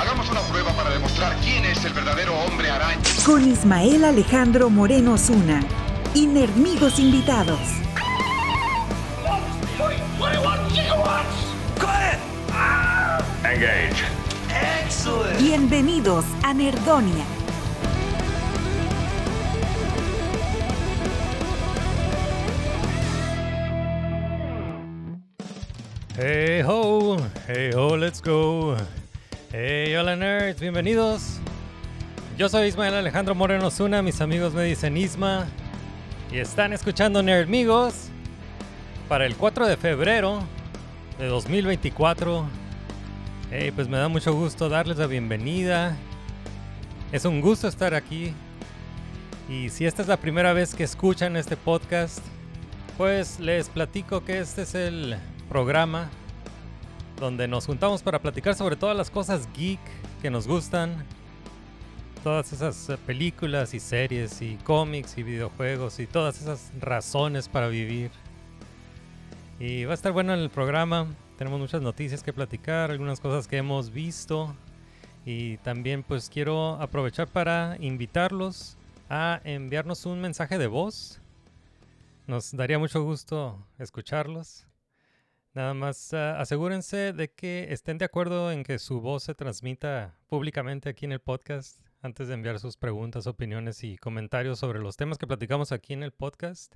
Hagamos una prueba para demostrar quién es el verdadero hombre araña. Con Ismael Alejandro Moreno Zuna. Y Nerdmigos invitados. Engage. Bienvenidos a Nerdonia. Hey ho, hey ho, let's go. Hey, hola nerds, bienvenidos. Yo soy Ismael Alejandro Moreno Zuna, mis amigos me dicen Isma. Y están escuchando Nerdmigos para el 4 de febrero de 2024. Hey, pues me da mucho gusto darles la bienvenida. Es un gusto estar aquí. Y si esta es la primera vez que escuchan este podcast, pues les platico que este es el programa donde nos juntamos para platicar sobre todas las cosas geek que nos gustan. Todas esas eh, películas y series y cómics y videojuegos y todas esas razones para vivir. Y va a estar bueno en el programa. Tenemos muchas noticias que platicar, algunas cosas que hemos visto. Y también pues quiero aprovechar para invitarlos a enviarnos un mensaje de voz. Nos daría mucho gusto escucharlos. Nada más ah, asegúrense de que estén de acuerdo en que su voz se transmita públicamente aquí en el podcast antes de enviar sus preguntas, opiniones y comentarios sobre los temas que platicamos aquí en el podcast.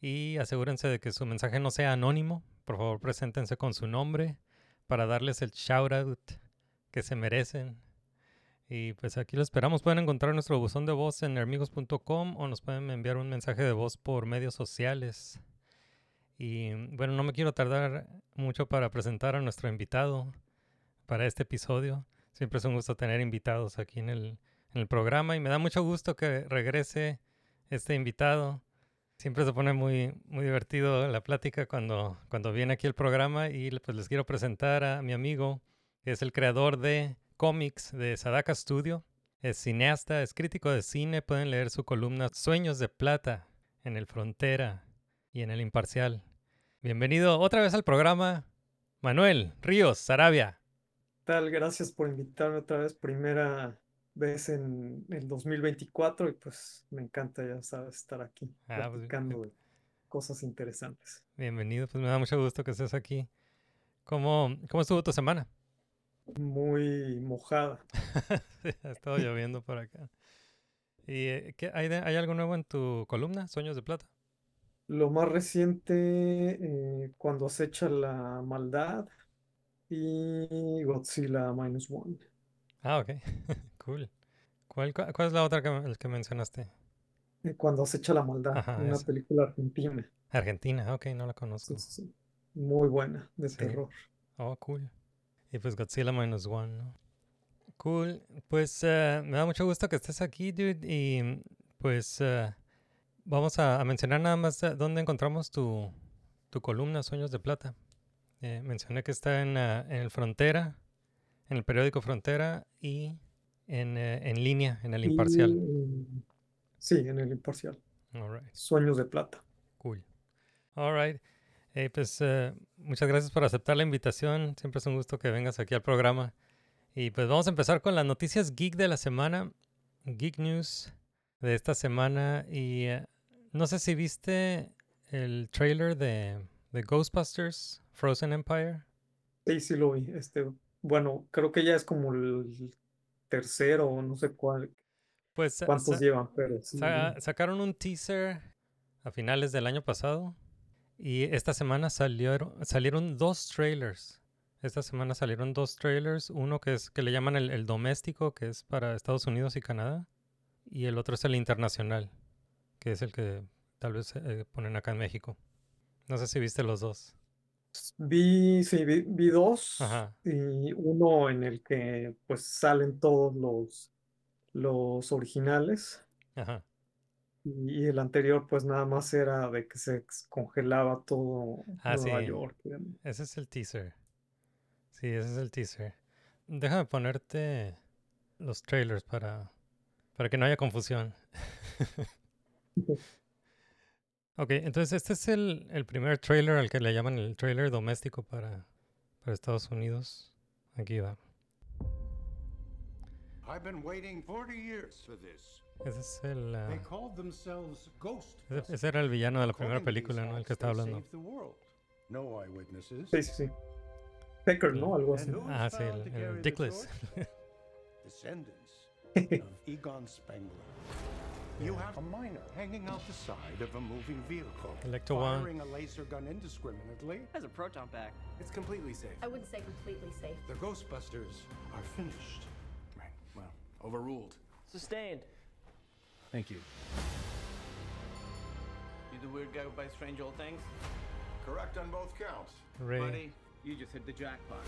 Y asegúrense de que su mensaje no sea anónimo. Por favor, preséntense con su nombre para darles el shout out que se merecen. Y pues aquí lo esperamos. Pueden encontrar nuestro buzón de voz en hermigos.com o nos pueden enviar un mensaje de voz por medios sociales. Y bueno, no me quiero tardar mucho para presentar a nuestro invitado para este episodio. Siempre es un gusto tener invitados aquí en el, en el programa y me da mucho gusto que regrese este invitado. Siempre se pone muy, muy divertido la plática cuando, cuando viene aquí el programa y pues les quiero presentar a mi amigo, que es el creador de cómics de Sadaka Studio. Es cineasta, es crítico de cine. Pueden leer su columna Sueños de Plata en el Frontera y en el Imparcial. Bienvenido otra vez al programa, Manuel Ríos Sarabia. tal? Gracias por invitarme otra vez, primera vez en el 2024 y pues me encanta, ya sabes, estar aquí Ah, pues, platicando de cosas interesantes. Bienvenido, pues me da mucho gusto que estés aquí. ¿Cómo, cómo estuvo tu semana? Muy mojada. Sí, ha estado lloviendo por acá. ¿Y eh, qué, hay, de- hay algo nuevo en tu columna, Sueños de Plata? Lo más reciente, eh, cuando acecha la maldad y Godzilla Minus One. Ah, ok. cool. ¿Cuál, cuál es la otra que, mencionaste? Eh, Cuando acecha la maldad, Ajá, una película argentina. Argentina, ok, no la conozco. Sí, sí, sí. Muy buena, de Sí. terror. Oh, cool. Y pues Godzilla Minus One, ¿no? Cool. Pues eh, me da mucho gusto que estés aquí, dude. Y pues eh, vamos a, a mencionar nada más dónde encontramos tu, tu columna Sueños de Plata. Eh, mencioné que está en, en el Frontera, en el periódico Frontera y en, eh, en línea, en el Imparcial. Y, sí, en el imparcial. All right. Sueños de plata. Cool. All right. Eh, pues eh, muchas gracias por aceptar la invitación. Siempre es un gusto que vengas aquí al programa. Y pues vamos a empezar con las noticias geek de la semana. Geek News de esta semana. Y no sé si viste el trailer de, de Ghostbusters Frozen Empire. Sí, sí lo vi. Este, bueno, creo que ya es como el tercero o no sé cuál, Pues cuántos llevan, pero sí. sa- sacaron un teaser a finales del año pasado. Y esta semana salieron, salieron dos trailers. Esta semana salieron dos trailers. Uno que es que le llaman el, el doméstico, que es para Estados Unidos y Canadá. Y el otro es el internacional, que es el que tal vez eh, ponen acá en México. No sé si viste los dos. Vi, sí, vi, vi dos Ajá. y uno en el que pues salen todos los, los originales Ajá. y el anterior pues nada más era de que se congelaba todo Ah, Nueva sí. York. Ese es el teaser. Sí, ese es el teaser. Déjame ponerte los trailers para, para que no haya confusión. Ok, entonces este es el, el primer trailer al que le llaman el trailer doméstico para, para Estados Unidos. Aquí va. I've been waiting 40 years for this. Ese es el... They called themselves Ghost. ese, ese era el villano de la primera película, ¿no? El que estaba hablando. Sí, sí, sí. Pecker, ¿no? Algo así. Ah, sí, el, el Dickless. Descendants of Egon Spengler. You have a miner hanging out the side of a moving vehicle, Electro One. firing a laser gun indiscriminately. Has a proton pack. It's completely safe. I wouldn't say completely safe. The Ghostbusters are finished. Right. Well, overruled. Sustained. Thank you. You the weird guy who buys strange old things? Correct on both counts. Ray. Buddy, you just hit the jackpot.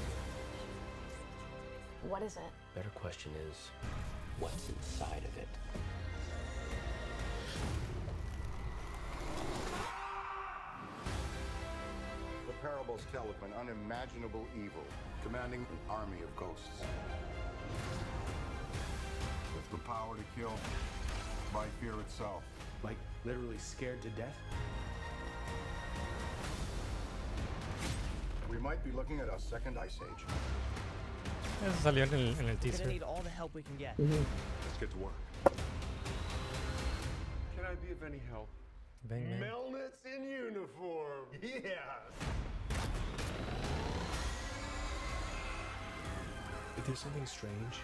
What is it? Better question is, what's inside of it? The parables tell of an unimaginable evil commanding an army of ghosts. With the power to kill by fear itself. Like literally scared to death? We might be looking at a second ice age. Eso salió en el, en el We're gonna teaser. need all the help we can get. Mm-hmm. Let's get to work. Can I be of any help? Venga. Melnitz in uniform. Yes. If there's something strange,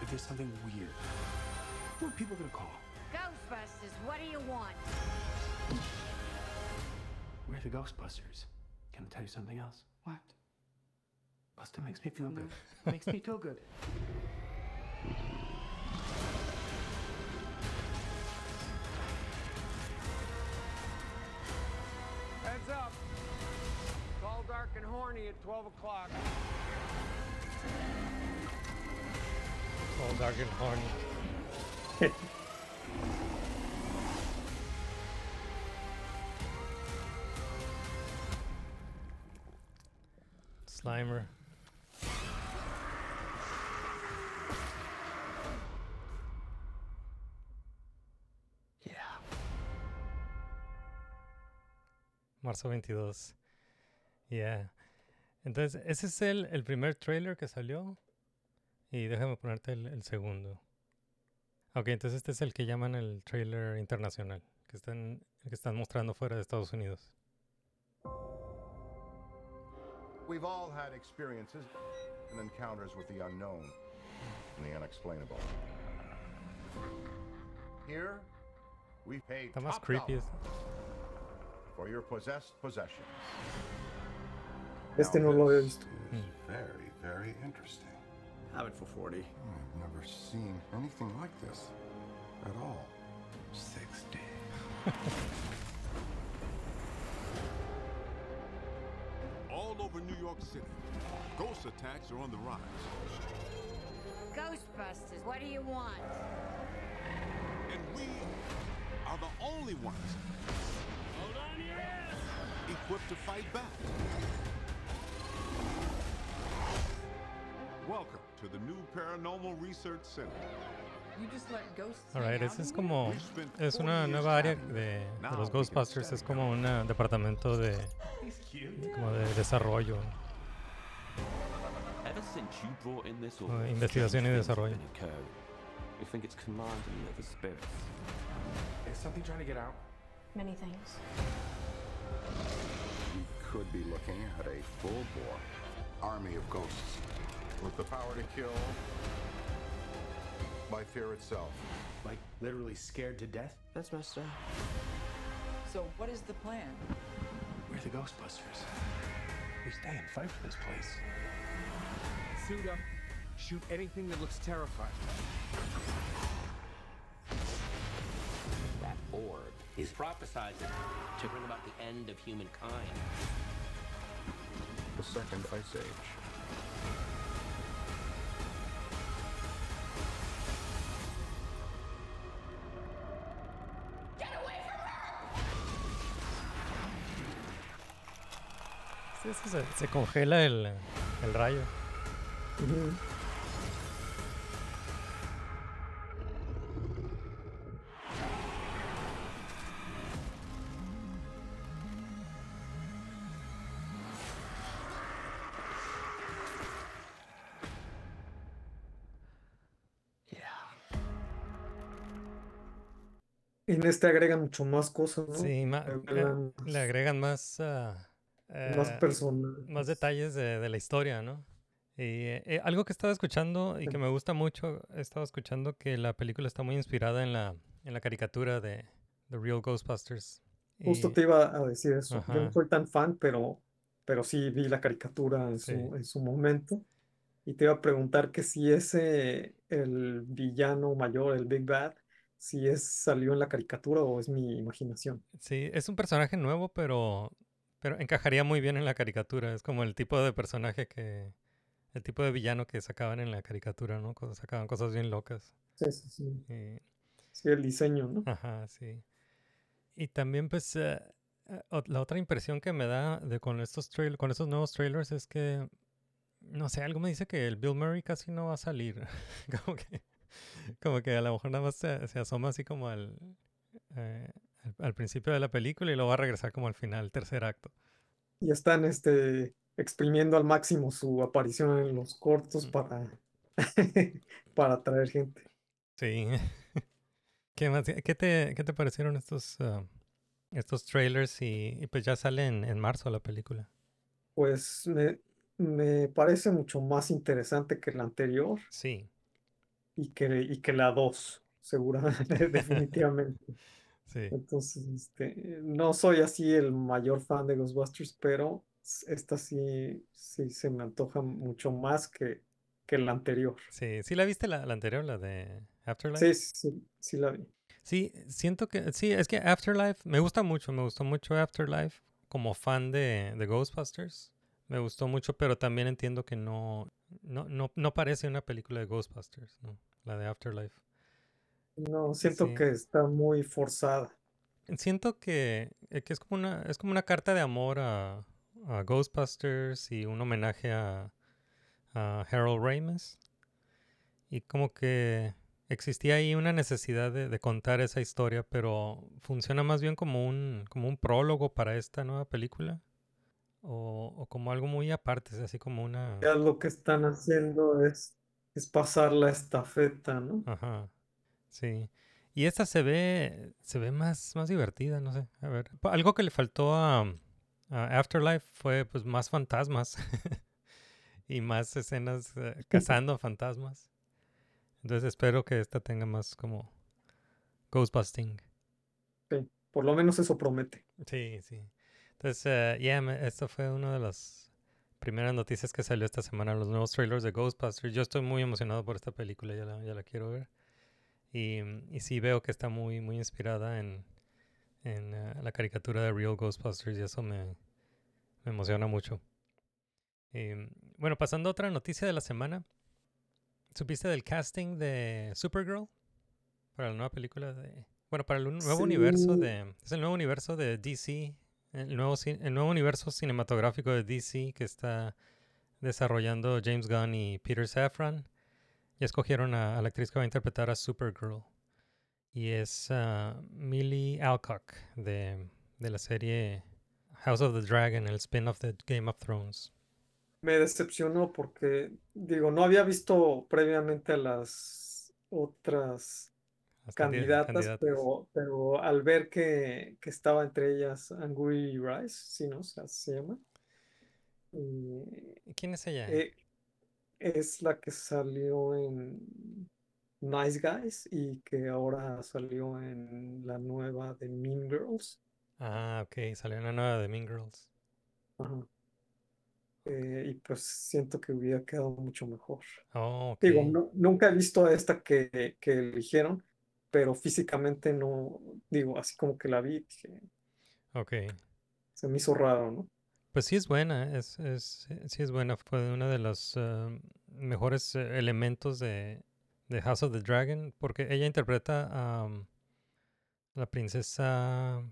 if there's something weird, who are people gonna call? Ghostbusters, what do you want? We're the Ghostbusters. Can I tell you something else? What? Buster makes me feel good. makes me feel good. dark, at 12 o'clock. All dark and horny. Slimer. Yeah. Marzo 22. Yeah. Entonces, ese es el, el primer trailer que salió. Y déjame ponerte el, el segundo. Ok, entonces este es el que llaman el trailer internacional. Que están, que están mostrando fuera de Estados Unidos. We've all had experiences and encounters with the unknown and the unexplainable. Here, we paid Está más creepy. este. for your possessed possessions. Este Now no lo había this visto. Hmm. very, very interesting. Have it for 40. Hmm, I've never seen anything like this at all. 60. All over New York City, ghost attacks are on the rise. Ghostbusters, what do you want? And we are the only ones Hold on your ass! equipped to fight back. Welcome to the new Paranormal Research Center. You just let ghosts Alright, ese es como. Es una nueva área de, de los Ghostbusters. Es como un departamento de. Como de desarrollo. Ever since you brought in this order, investigación y desarrollo. been occurring. We think it's commanding the other spirits. Is something trying to get out? Many things. You could be looking at a full-bore army of ghosts with the power to kill by fear itself. Like literally scared to death? That's messed up. So what is the plan? We're the Ghostbusters. We stay and fight for this place. Suit up. Shoot anything that looks terrifying. That orb is prophesizing to bring about the end of humankind. The second ice age. Sí, sí, se, se congela el, el rayo. En este agregan mucho más cosas, ¿no? Sí, Le le, agregan le agregan más, más eh, más detalles de, de la historia, ¿no? Y eh, eh, algo que estaba escuchando y que me gusta mucho, he estado escuchando que la película está muy inspirada en la, en la caricatura de The Real Ghostbusters. Justo Y- te iba a decir eso. Yo no soy tan fan, pero, pero sí vi la caricatura en su, en su momento. Y te iba a preguntar que si ese, el villano mayor, el Big Bad, si es, salió en la caricatura o es mi imaginación. Sí, es un personaje nuevo, pero, pero encajaría muy bien en la caricatura. Es como el tipo de personaje que, el tipo de villano que sacaban en la caricatura, ¿no? Sacaban cosas bien locas. Sí, sí, sí. Y- Sí, el diseño, ¿no? Ajá, sí. Y también, pues, ot- la otra impresión que me da de con estos trail- con estos nuevos trailers es que, no sé, algo me dice que el Bill Murray casi no va a salir. Como que, como que a lo mejor nada más se, se asoma así como al, eh, al, principio de la película y luego va a regresar como al final, el tercer acto. Y están este, exprimiendo al máximo su aparición en los cortos para, para atraer gente. Sí. ¿Qué más? ¿Qué te, qué te parecieron estos, ah, estos trailers? Y, y pues ya sale en, en marzo la película. Pues me, me parece mucho más interesante que la anterior Sí, y que, y que la 2, seguramente, definitivamente. Sí. Entonces, este, no soy así el mayor fan de Ghostbusters, pero esta sí, sí se me antoja mucho más que, que la anterior. Sí, ¿sí la viste la, la anterior, la de Afterlife? Sí, sí, sí la vi. Sí, siento que, sí, es que Afterlife me gusta mucho, me gustó mucho Afterlife como fan de, de Ghostbusters. Me gustó mucho, pero también entiendo que no, no, no, no parece una película de Ghostbusters, ¿no? La de Afterlife. No, siento Sí. que está muy forzada. Siento que, eh, que es como una, es como una carta de amor a, a Ghostbusters y un homenaje a, a Harold Ramis. Y como que existía ahí una necesidad de, de contar esa historia, pero funciona más bien como un, como un prólogo para esta nueva película. O, o como algo muy aparte, es así como una... Ya lo que están haciendo es, es pasar la estafeta, ¿no? Ajá, sí. Y esta se ve, se ve más, más divertida, no sé. A ver, algo que le faltó a, a Afterlife fue pues más fantasmas y más escenas eh, cazando fantasmas. Entonces espero que esta tenga más como Ghostbusting. Sí, por lo menos eso promete. Sí, sí. Entonces, eh, yeah, me- esto fue una de las primeras noticias que salió esta semana, los nuevos trailers de Ghostbusters. Yo estoy muy emocionado por esta película, ya la, ya la quiero ver. Y, mm, y sí veo que está muy, muy inspirada en, en eh, la caricatura de Real Ghostbusters y eso me, me emociona mucho. Mm, bueno, pasando a otra noticia de la semana. ¿Supiste del casting de Supergirl? Para la nueva película de... Bueno, para el nuevo universo de... Es el nuevo universo de DC. El nuevo, el nuevo universo cinematográfico de DC que está desarrollando James Gunn y Peter Safran. Y escogieron a, a la actriz que va a interpretar a Supergirl. Y es ah, Millie Alcock de, de la serie House of the Dragon, el spin-off de Game of Thrones. Me decepcionó porque, digo, no había visto previamente a las otras candidatas, candidatas. pero, pero al ver que, que estaba entre ellas Angourie Rice, sí, ¿no? O sea, se llama. Y, ¿Quién es ella? eh, es la que salió en Nice Guys y que ahora salió en la nueva de Mean Girls. Ah, ok, salió una nueva de Mean Girls. Ajá. Eh, y pues siento que hubiera quedado mucho mejor. Oh, ok. Digo, no- nunca he visto esta que, que eligieron, pero físicamente no, digo, así como que la vi, dije, Ok. se me hizo raro, ¿no? Pues sí es buena, es, es, sí es buena. Fue uno de los eh, mejores eh, elementos de, de House of the Dragon, porque ella interpreta a um, la princesa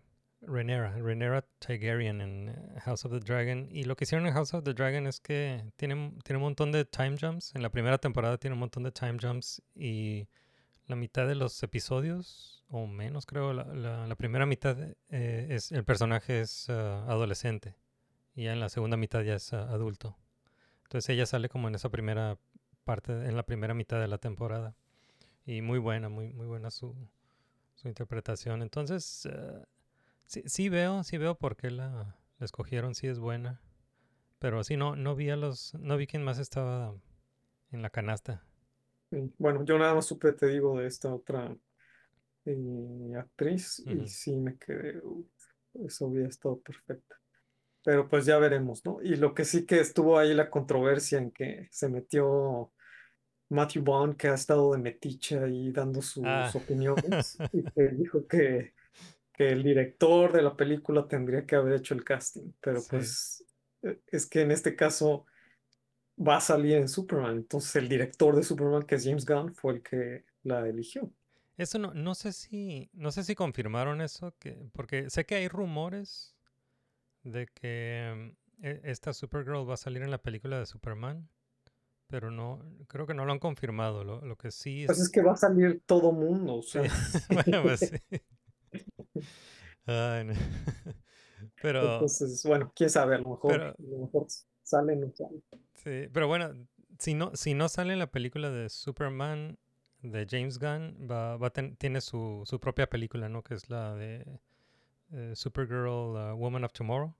Rhaenyra, Rhaenyra Targaryen en eh, House of the Dragon. Y lo que hicieron en House of the Dragon es que tiene, tiene un montón de time jumps. En la primera temporada tiene un montón de time jumps y la mitad de los episodios, o menos creo, la, la- primera mitad eh, es el personaje es ah, adolescente y ya en la segunda mitad ya es ah, adulto. Entonces ella sale como en esa primera parte, en la primera mitad de la temporada. Y muy buena, muy, muy buena su, su interpretación. Entonces, ah, sí, sí veo, sí veo por qué la, la escogieron, sí es buena. Pero sí, no, no vi a los, no vi quién más estaba en la canasta. Bueno, yo nada más supe, te digo, de esta otra eh, actriz y sí me quedé, "Uf, eso hubiera estado perfecto. Pero pues ya veremos, ¿no? Y lo que sí que estuvo ahí la controversia en que se metió Matthew Bond, que ha estado de metiche ahí dando sus Ah. opiniones y que dijo que, que el director de la película tendría que haber hecho el casting, pero Sí. pues eh, es que en este caso va a salir en Superman, entonces el director de Superman, que es James Gunn, fue el que la eligió. Eso no, no sé si, no sé si confirmaron eso, que, porque sé que hay rumores de que mm, e- esta Supergirl va a salir en la película de Superman, pero no, creo que no lo han confirmado. Lo, lo que sí Pues es, es que va a salir todo mundo, o sí, sea, bueno, pues sí. Ay, no. Pero, entonces, bueno, quién sabe, a lo mejor, pero, a lo mejor sale, no sale. sí, pero bueno, si no, si no sale en la película de Superman de James Gunn, va, va ten- tiene su, su propia película, ¿no? Que es la de eh, Supergirl, uh, Woman of Tomorrow.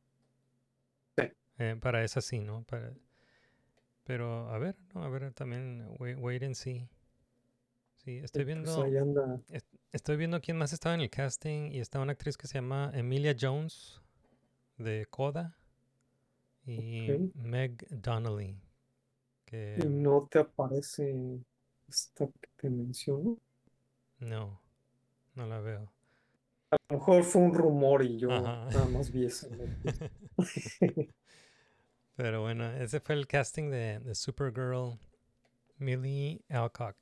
Sí. Eh, para esa sí, ¿no? Para, pero a ver, ¿no? A ver, también wait, wait and see. Sí, estoy pues viendo, est- estoy viendo quién más estaba en el casting y estaba una actriz que se llama Emilia Jones de Coda y. Meg Donnelly. Y no te aparece esta que te menciono. no, no la veo. A lo mejor fue un rumor y yo Ajá. nada más vi eso. Pero bueno, ese fue el casting de, de Supergirl, Millie Alcock.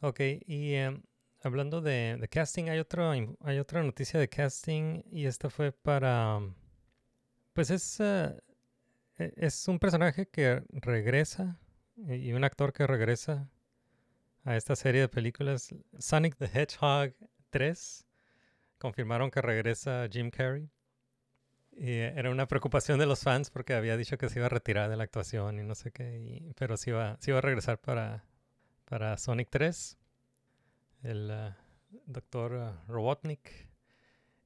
Ok, y em, hablando de, de casting, hay, otro, hay otra noticia de casting y esta fue para... um, Pues es, e- es un personaje que regresa y un actor que regresa a esta serie de películas, Sonic the Hedgehog 3. Confirmaron que regresa Jim Carrey. Y eh, era una preocupación de los fans porque había dicho que se iba a retirar de la actuación y no sé qué, pero sí iba, sí iba a regresar para, para Sonic 3, el ah, doctor ah, Robotnik.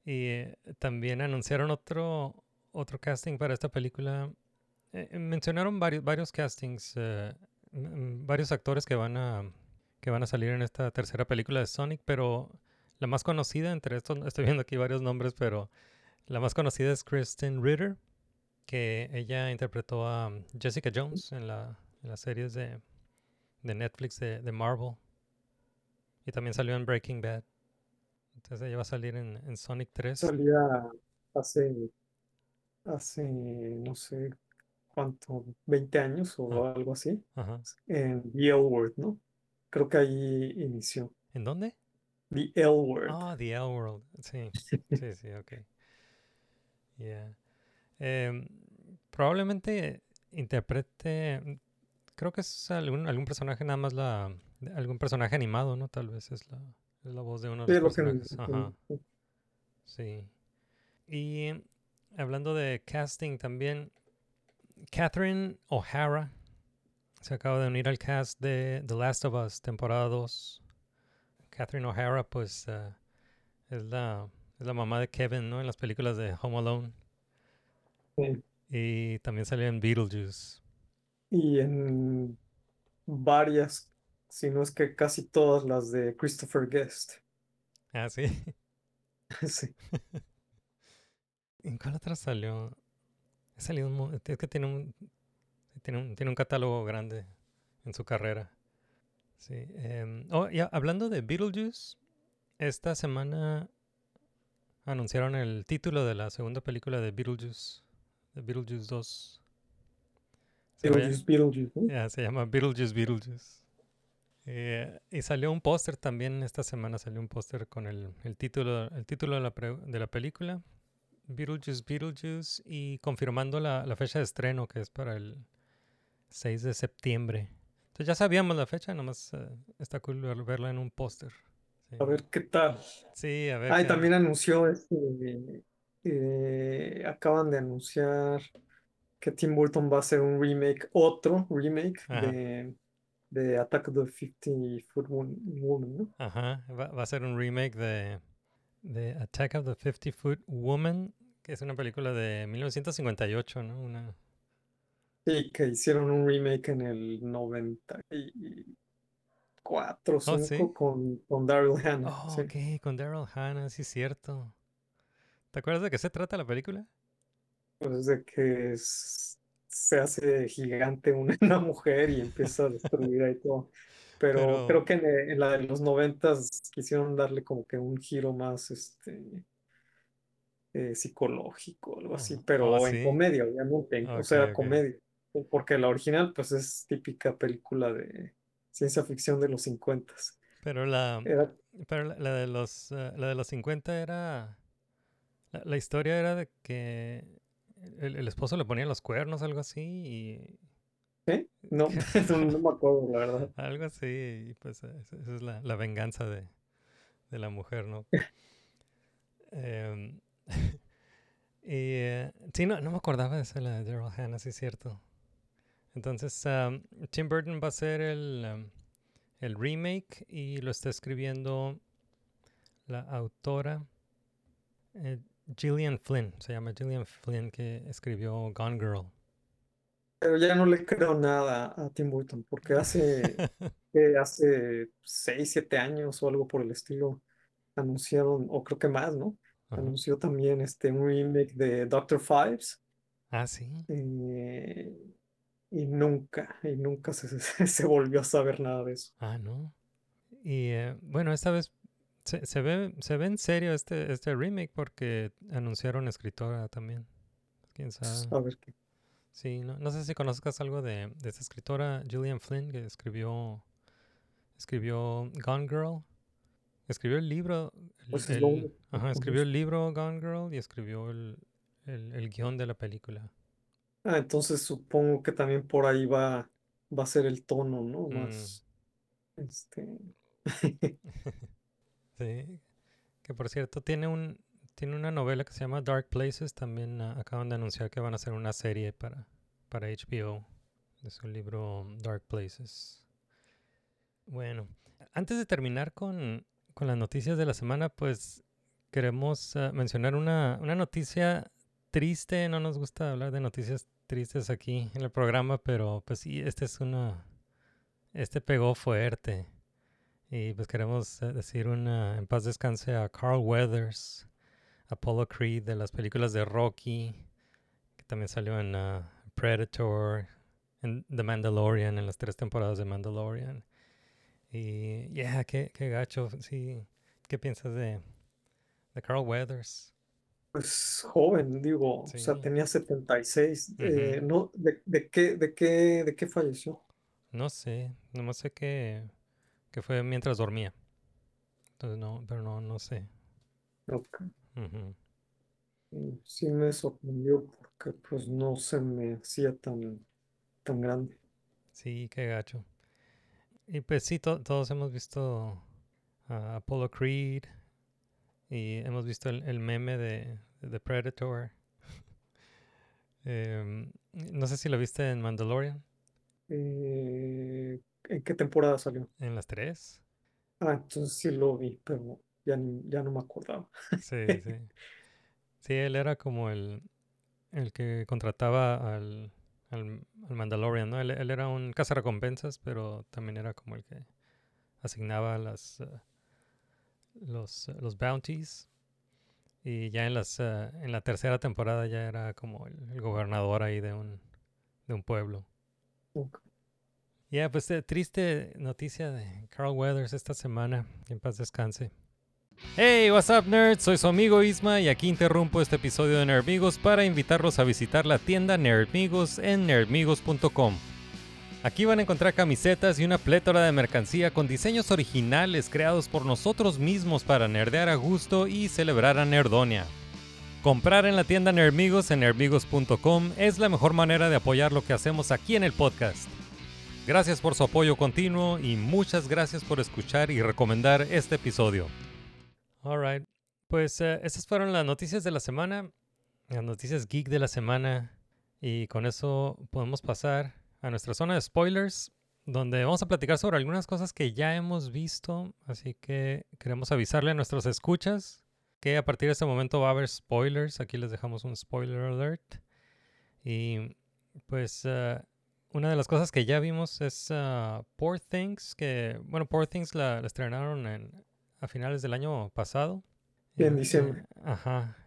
Y eh, también anunciaron otro, otro casting para esta película. Eh, eh, mencionaron varios, varios castings, eh, varios actores que van, a, que van a salir en esta tercera película de Sonic, pero la más conocida entre estos, estoy viendo aquí varios nombres, pero la más conocida es Kristen Ritter, que ella interpretó a um, Jessica Jones en, la, en las series de, de Netflix de, de Marvel. Y también salió en Breaking Bad. Entonces ella va a salir en, en Sonic 3. Salía hace, hace, no sé cuánto, 20 años o Ah, algo así, Ajá. en The L Word, ¿no? Creo que ahí inició. ¿En dónde? The L Word. Ah, The L World. Sí, sí, sí, ok. Yeah. Em, probablemente interprete, creo que es algún, algún personaje nada más la, algún personaje animado, ¿no? Tal vez es la, es la voz de uno de Sí, los lo que me- personajes. Ajá. Sí. Y em, hablando de casting también, Catherine O'Hara se acaba de unir al cast de The Last of Us, temporada 2. Catherine O'Hara, pues, eh, es, la, es la mamá de Kevin, ¿no? En las películas de Home Alone. Sí. Y también salió en Beetlejuice. Y en varias, si no es que casi todas las de Christopher Guest. Ah, sí. Sí. ¿En cuál otra salió? Ha salido un, es que tiene un, tiene un, tiene un catálogo grande en su carrera. Sí. em, oh, ya hablando de Beetlejuice, esta semana anunciaron el título de la segunda película de Beetlejuice, de Beetlejuice 2. Se llama- Beetlejuice, Beetlejuice. Ya, se llama Beetlejuice Beetlejuice. Eh, y salió un póster también esta semana, salió un póster con el, el título, el título de la, pre- de la película, Beetlejuice Beetlejuice, y confirmando la, la fecha de estreno, que es para el 6 de septiembre. Entonces ya sabíamos la fecha, nomás eh, está cool ver- verla en un póster. Sí. A ver qué tal. Sí, a ver. Ah, y qué- también anunció este, eh, acaban de anunciar que Tim Burton va a hacer un remake, otro remake Ajá. de, de Attack of the 50 Foot Wom- Woman, ¿no? Ajá, va, va a ser un remake de, de Attack of the 50 Foot Woman, que es una película de 1958, ¿no? Una, Sí, que hicieron un remake en el 94 o Oh, 5 sí. con, con Daryl Hannah. Oh, sí. ok, con Daryl Hannah, sí, cierto. ¿Te acuerdas de qué se trata la película? Pues de que es- se hace gigante una, una mujer y empieza a destruir ahí todo. Pero, Pero- creo que en, en la de los noventas quisieron darle como que un giro más este eh, psicológico, algo así, Oh, pero oh, en sí. comedia, obviamente, en- o sea, comedia. Porque la original, pues es típica película de ciencia ficción de los 50. Pero la, Era, pero la, la de los, eh, la de los 50 era... La, la historia era de que el, el esposo le ponía los cuernos, algo así, y ¿eh? No, no, me acuerdo, la verdad. Algo así, y pues eh, esa es la, la venganza de, de la mujer, ¿no? Em, y eh, sí, no, no me acordaba de esa, la de Daryl Hannah, sí es cierto. Entonces, Tim Burton va a hacer el, el remake y lo está escribiendo la autora eh, Gillian Flynn, se llama Gillian Flynn, que escribió Gone Girl. Pero ya no le creo nada a Tim Burton, porque hace, que hace 6, 7 años o algo por el estilo, anunciaron, o creo que más, ¿no? Anunció también este, un remake de Doctor Fives, Ah, sí. eh, y nunca, y nunca se, se, se volvió a saber nada de eso. Ah, no. Y eh, bueno, esta vez se, se ve, se ve en serio este, este remake porque anunciaron escritora también. ¿Quién sabe? A ver qué. Sí, no, no sé si conozcas algo de, de esta escritora Gillian Flynn que escribió escribió Gone Girl. Escribió el libro. el- Pues es el- ajá, escribió el libro Gone Girl y escribió el, el, el guion de la película. Ah, entonces supongo que también por ahí va, va a ser el tono, ¿no? Mm. Más, este, Sí. Que por cierto, tiene un tiene una novela que se llama Dark Places. También ah, acaban de anunciar que van a hacer una serie para, para HBO de su libro Dark Places. Bueno, antes de terminar con, con las noticias de la semana, pues queremos ah, mencionar una, una noticia triste. No nos gusta hablar de noticias tristes aquí en el programa, pero pues sí, este es una... Este pegó fuerte. Y pues queremos eh, decir una en paz descanse a Carl Weathers, Apollo Creed de las películas de Rocky, que también salió en ah, Predator, en The Mandalorian, en las tres temporadas de Mandalorian. Y yeah, qué, qué gacho, sí. ¿Qué piensas de, de Carl Weathers? Pues joven, digo, o sea, tenía 76. eh, Ujú. no, de, de qué, de qué, de qué falleció? No sé, nomás sé que, que fue mientras dormía. Entonces no, pero no, no sé. Ok. Mm, Sí me sorprendió porque pues no se me hacía tan, tan grande. Sí, qué gacho. Y pues sí, to- todos hemos visto a Apollo Creed y hemos visto el, el meme de, The Predator. Em, no sé si lo viste en Mandalorian, Eh, ¿en qué temporada salió? en las tres. Ah, entonces sí lo vi, pero ya, ya no me acordaba. Sí, sí. Sí, él era como el, el que contrataba al, al, al Mandalorian, ¿no? Él, él era un cazarrecompensas, pero también era como el que asignaba las, eh, los, eh, los bounties. Y ya en, las, eh, en la tercera temporada ya era como el, el gobernador ahí de un, de un pueblo. Ya, pues eh, triste noticia de Carl Weathers esta semana. Que en paz descanse. Hey, what's up nerds? Soy su amigo Isma y aquí interrumpo este episodio de Nerdmigos para invitarlos a visitar la tienda Nerdmigos en nerdmigos.com. Aquí van a encontrar camisetas y una plétora de mercancía con diseños originales creados por nosotros mismos para nerdear a gusto y celebrar a Nerdonia. Comprar en la tienda Nerdmigos en nerdmigos.com es la mejor manera de apoyar lo que hacemos aquí en el podcast. Gracias por su apoyo continuo y muchas gracias por escuchar y recomendar este episodio. Alright, pues eh, esas fueron las noticias de la semana, las noticias geek de la semana y con eso podemos pasar a nuestra zona de spoilers, donde vamos a platicar sobre algunas cosas que ya hemos visto, así que queremos avisarle a nuestros escuchas que a partir de este momento va a haber spoilers, aquí les dejamos un spoiler alert y pues uh, una de las cosas que ya vimos es uh, Poor Things, que bueno, Poor Things la, la estrenaron en, a finales del año pasado. En diciembre. Ajá.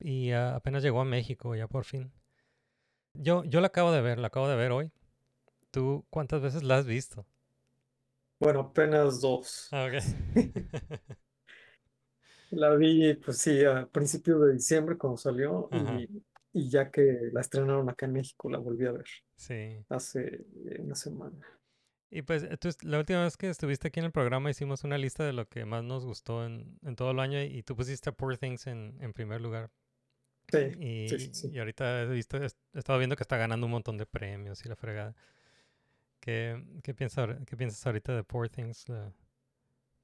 Y uh, apenas llegó a México ya por fin. Yo, yo la acabo de ver, la acabo de ver hoy. ¿Tú cuántas veces la has visto? Bueno, apenas dos. Ah, la vi, pues sí, a principios de diciembre cuando salió y, y, ya que la estrenaron acá en México, la volví a ver. Sí. Hace una semana. Y pues tú, la última vez que estuviste aquí en el programa hicimos una lista de lo que más nos gustó en, en todo el año y tú pusiste Poor Things en, en primer lugar. Sí, y, sí, sí. y ahorita he, visto, he estado viendo que está ganando un montón de premios y la fregada. ¿Qué, qué, piensas, qué piensas ahorita de Poor Things? La,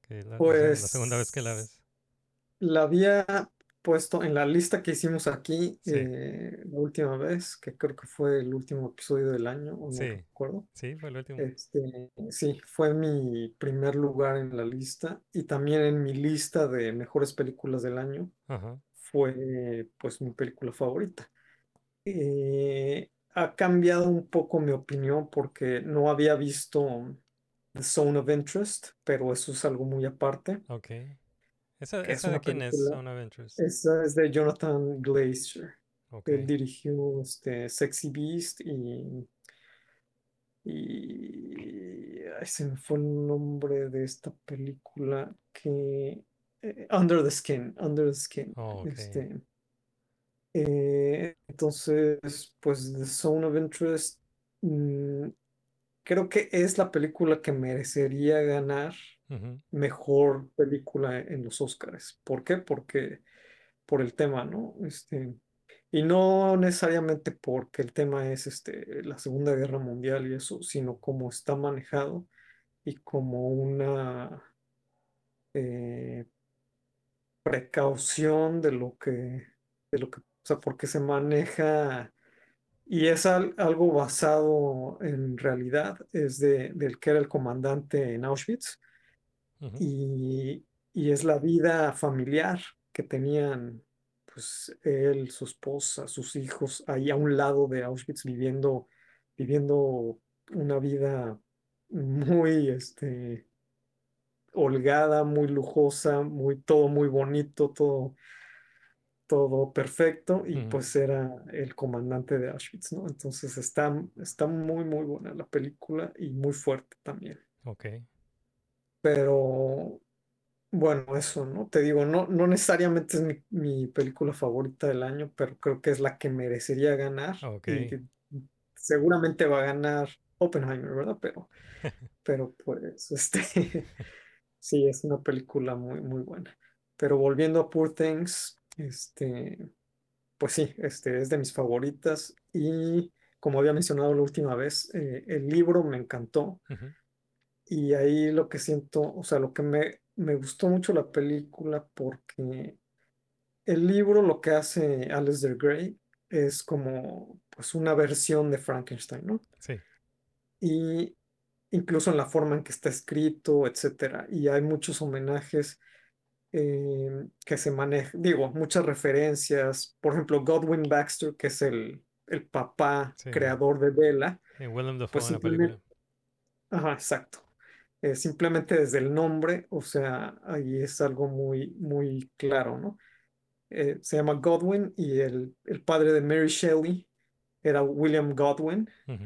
que la, pues, la segunda vez que la ves. La había puesto en la lista que hicimos aquí Sí. eh, la última vez, que creo que fue el último episodio del año, o no Sí. recuerdo. Sí, fue el último. Este, sí, fue mi primer lugar en la lista y también en mi lista de mejores películas del año Ajá. Fue pues mi película favorita. Eh, ha cambiado un poco mi opinión porque no había visto The Zone of Interest, pero eso es algo muy aparte. Ok. ¿Esa, es de quién es? película- Zone of Interest. Esa es de Jonathan Glazer. Ok. Él dirigió este, Sexy Beast y, y ay, se me fue el nombre de esta película que eh, Under the Skin, Under the Skin. Oh. Este, eh, entonces, pues The Zone of Interest mm, creo que es la película que merecería ganar mejor película en los Oscars. ¿Por qué? Porque por el tema, ¿no? Este, y no necesariamente porque el tema es este, la Segunda Guerra Mundial y eso, sino cómo está manejado y como una eh, precaución de lo que, de lo que, o sea, porque se maneja. Y es al- algo basado en realidad, es de, del que era el comandante en Auschwitz y, y es la vida familiar que tenían pues él, su esposa, sus hijos ahí a un lado de Auschwitz viviendo, viviendo una vida muy este, holgada, muy lujosa, muy, todo muy bonito, todo, todo perfecto y Ujú. pues era el comandante de Auschwitz, ¿no? Entonces está, está muy, muy buena la película y muy fuerte también. Ok. Pero bueno, eso, ¿no? Te digo, no, no necesariamente es mi, mi película favorita del año, pero creo que es la que merecería ganar. Ok. Y seguramente va a ganar Oppenheimer, ¿verdad? Pero, pero pues, este, sí, es una película muy, muy buena. Pero volviendo a Poor Things, este, pues sí, este es de mis favoritas. Y como había mencionado la última vez, eh, el libro me encantó. Ujú. Y ahí lo que siento, o sea, lo que me, me gustó mucho la película porque el libro lo que hace Aleister Gray es como pues una versión de Frankenstein, ¿no? Sí. Y incluso en la forma en que está escrito, etcétera. Y hay muchos homenajes eh, que se manejan, digo, muchas referencias. Por ejemplo, Godwin Baxter, que es el, el papá Sí. creador de Bella, Y Willem Dafoe pues en la simplemente, película. ajá, exacto. Eh, simplemente desde el nombre, o sea, ahí es algo muy, muy claro, ¿no? Eh, se llama Godwin y el, el padre de Mary Shelley era William Godwin. Ujú.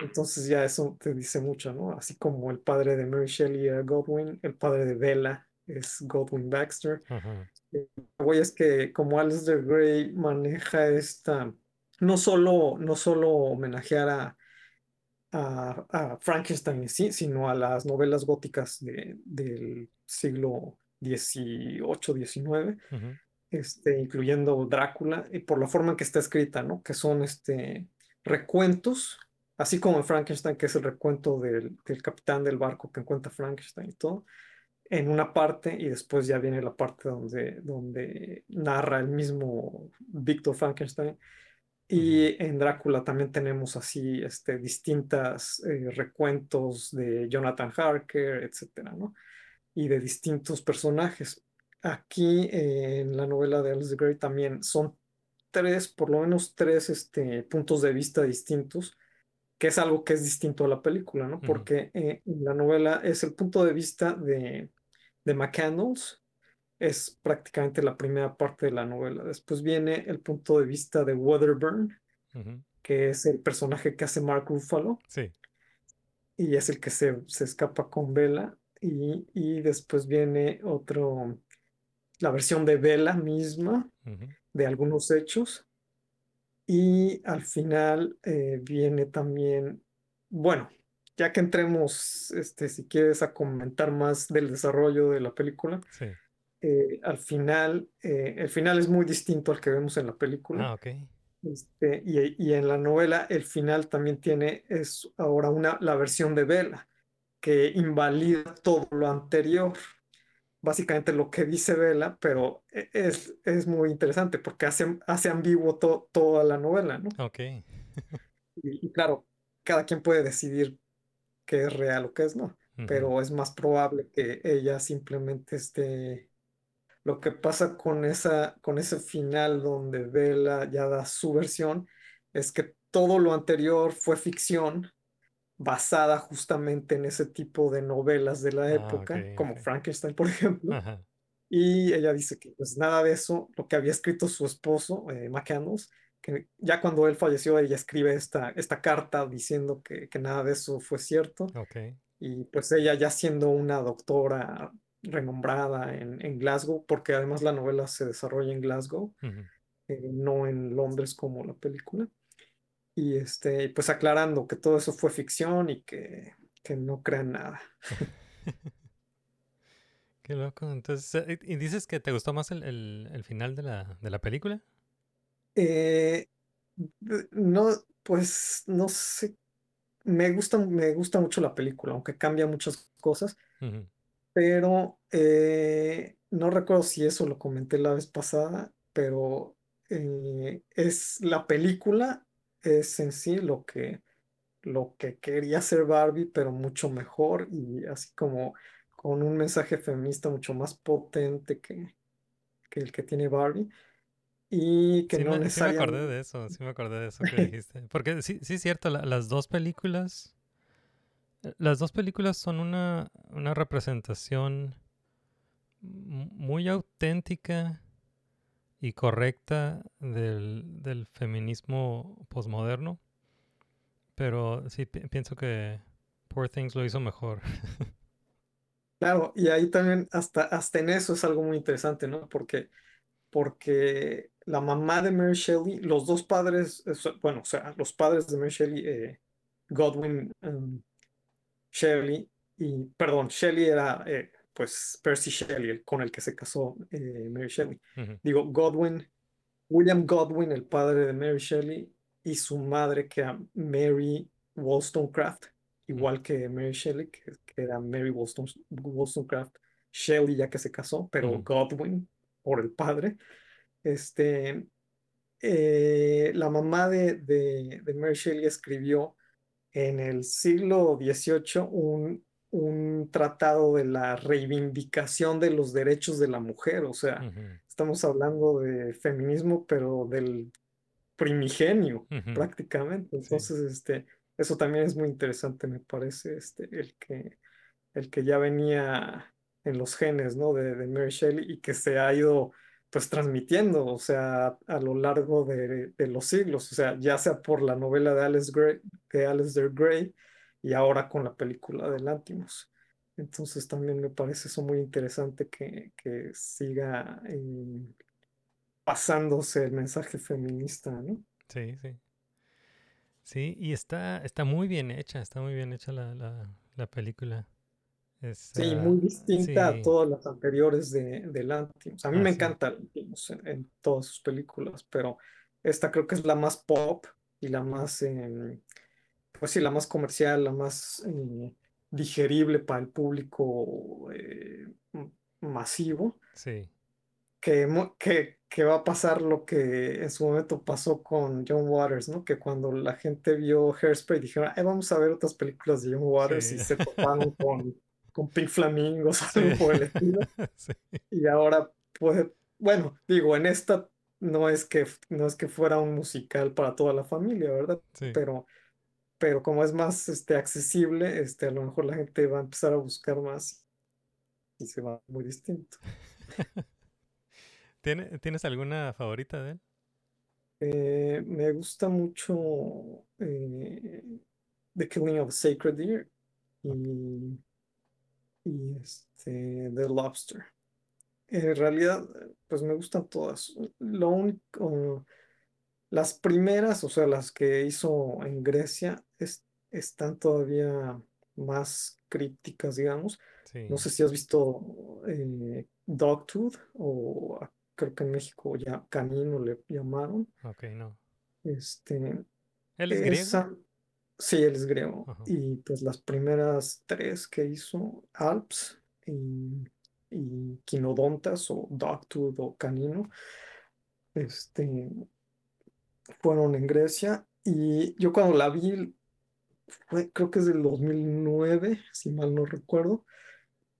Entonces ya eso te dice mucho, ¿no? Así como el padre de Mary Shelley era Godwin, el padre de Bella es Godwin Baxter. Ajá. Lo güey es que como Aleister Gray maneja esta, no solo, no solo homenajear a, a, a Frankenstein en sí, sino a las novelas góticas de- del siglo XVIII, XIX, Ujú. este, incluyendo Drácula, y por la forma en que está escrita, ¿no? Que son este, recuentos, así como en Frankenstein, que es el recuento del, del capitán del barco que encuentra Frankenstein y todo, en una parte, y después ya viene la parte donde, donde narra el mismo Víctor Frankenstein. Y en Drácula también tenemos así este, distintas eh, recuentos de Jonathan Harker, etcétera, ¿no? Y de distintos personajes. Aquí eh, en la novela de Alice Gray también son tres, por lo menos tres este, puntos de vista distintos, que es algo que es distinto a la película, ¿no? Porque eh, la novela es el punto de vista de, de McCandles, es prácticamente la primera parte de la novela. Después viene el punto de vista de Wedderburn, Ujú. que es el personaje que hace Mark Ruffalo Sí. y es el que se, se escapa con Bella. Y, y después viene otro, la versión de Bella misma de algunos hechos. Y al final eh, viene también, bueno, ya que entremos, este, si quieres, a comentar más del desarrollo de la película, Sí. eh, al final, eh, el final es muy distinto al que vemos en la película. Ah, ok. Este, y, y en la novela el final también tiene, es ahora una, la versión de Bella, que invalida todo lo anterior. Básicamente lo que dice Bella, pero e- es, es muy interesante porque hace, hace ambiguo to- toda la novela, ¿no? Ok. Y, y claro, cada quien puede decidir qué es real o qué es no, Ujú. pero es más probable que ella simplemente esté... Lo que pasa con esa, con ese final donde Bella ya da su versión es que todo lo anterior fue ficción basada justamente en ese tipo de novelas de la Ah, época, como. Frankenstein, por ejemplo. Ajá. Y ella dice que pues nada de eso, lo que había escrito su esposo, eh, McCandles, que ya cuando él falleció, ella escribe esta, esta carta diciendo que, que nada de eso fue cierto. Ok. Y pues ella ya siendo una doctora renombrada en, en Glasgow, porque además la novela se desarrolla en Glasgow, eh, no en Londres como la película. Y este, pues aclarando que todo eso fue ficción y que, que no crean nada. Qué loco. Entonces, eh, ¿y dices que te gustó más el, el- el final de la, de la película? Eh, no, pues no sé. Me gusta, me gusta mucho la película, aunque cambia muchas cosas, pero eh, no recuerdo si eso lo comenté la vez pasada, pero eh, es la película es en sí lo que, lo que quería hacer Barbie, pero mucho mejor y así como con un mensaje feminista mucho más potente que, que el que tiene Barbie y que Sí no me, sí me acordé necesariamente... de eso, sí me acordé de eso que dijiste. Porque sí, sí es cierto, la- las dos películas, eh, las dos películas son una, una representación mu- muy auténtica y correcta del, del feminismo posmoderno. Pero sí pi- pienso que Poor Things lo hizo mejor. Claro, y ahí también hasta, hasta en eso es algo muy interesante, ¿no? Porque, porque la mamá de Mary Shelley, los dos padres, eh, bueno, o sea, los padres de Mary Shelley, eh, Godwin um, Shelley, y perdón, Shelley era eh, pues Percy Shelley, el con el que se casó eh, Mary Shelley. Digo, Godwin, William Godwin, el padre de Mary Shelley, y su madre, que era Mary Wollstonecraft, igual que Mary Shelley, que, que era Mary Wollstone- Wollstonecraft Shelley, ya que se casó, pero. Godwin por el padre. Este, eh, la mamá de, de, de Mary Shelley escribió en el siglo XVIII un, un tratado de la reivindicación de los derechos de la mujer, o sea, estamos hablando de feminismo, pero del primigenio Ujú. prácticamente. Sí. Entonces, este, eso también es muy interesante, me parece, este, el que, el que ya venía en los genes, ¿no? De, de Mary Shelley y que se ha ido pues transmitiendo, o sea, a lo largo de, de los siglos, o sea, ya sea por la novela de Alice Gray, de Aleister Gray y ahora con la película de Lantimos. Entonces también me parece eso muy interesante que, que siga eh, pasándose el mensaje feminista, ¿no? Sí, sí. Sí, y está, está muy bien hecha, está muy bien hecha la, la, la película. Es, Sí, ah, muy distinta a sí, todas las anteriores de, de Lanthimos. A mí me así. encanta Lanthimos en, en todas sus películas, pero esta creo que es la más pop y la más, em, pues sí, la más comercial, la más eh, digerible para el público eh, masivo, Sí, que, que, que va a pasar lo que en su momento pasó con John Waters, ¿no? Que cuando la gente vio Hairspray dijeron, "Ay, vamos a ver otras películas de John Waters y se toparon con, con Pink Flamingos, Sí. algo por el estilo. sí. Y ahora, pues, bueno, digo, en esta no es que, no es que fuera un musical para toda la familia, ¿verdad? Sí. Pero, pero como es más este, accesible, este, a lo mejor la gente va a empezar a buscar más y se va muy distinto. ¿Tiene- ¿Tienes alguna favorita de él? Eh, me gusta mucho eh, The Killing of Sacred Deer y, y este, The Lobster. En realidad, pues me gustan todas. Lo único, las primeras, o sea, las que hizo en Grecia, es- están todavía más crípticas, digamos. Sí. No sé si has visto eh, Dogtooth o creo que en México ya Canino le llamaron. Ok, no. Este, ¿Él es griego? esa, sí, él es griego. Ajá. Y pues las primeras tres que hizo, Alps y, y Quinodontas o Dogtooth o Canino, este, fueron en Grecia. Y yo cuando la vi, fue- creo que es del 2009, si mal no recuerdo,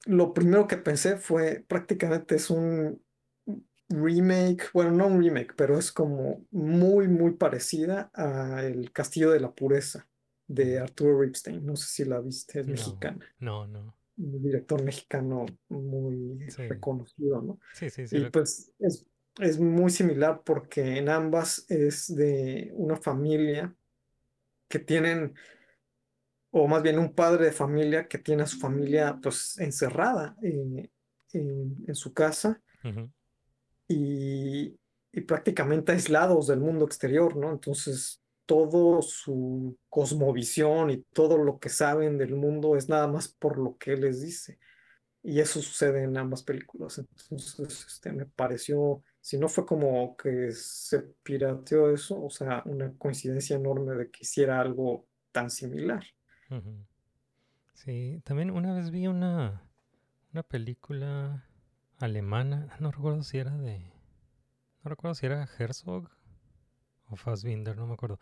lo primero que pensé fue prácticamente es un remake, bueno, no un remake, pero es como muy, muy parecida a El Castillo de la Pureza de Arturo Ripstein. No sé si la viste, es No, mexicana. no, no. Un director mexicano muy Sí. reconocido, ¿no? Sí, sí, sí. Y lo- pues es, es muy similar porque en ambas es de una familia que tienen, o más bien un padre de familia que tiene a su familia pues encerrada eh, en, en su casa Ujú. y, y prácticamente aislados del mundo exterior, ¿no? Entonces todo su cosmovisión y todo lo que saben del mundo es nada más por lo que él les dice. Y eso sucede en ambas películas. Entonces, este, me pareció, si no fue como que se pirateó eso, o sea, una coincidencia enorme de que hiciera algo tan similar. Sí, también una vez vi una, una película alemana, no recuerdo si era de, no recuerdo si era Herzog o Fassbinder, no me acuerdo,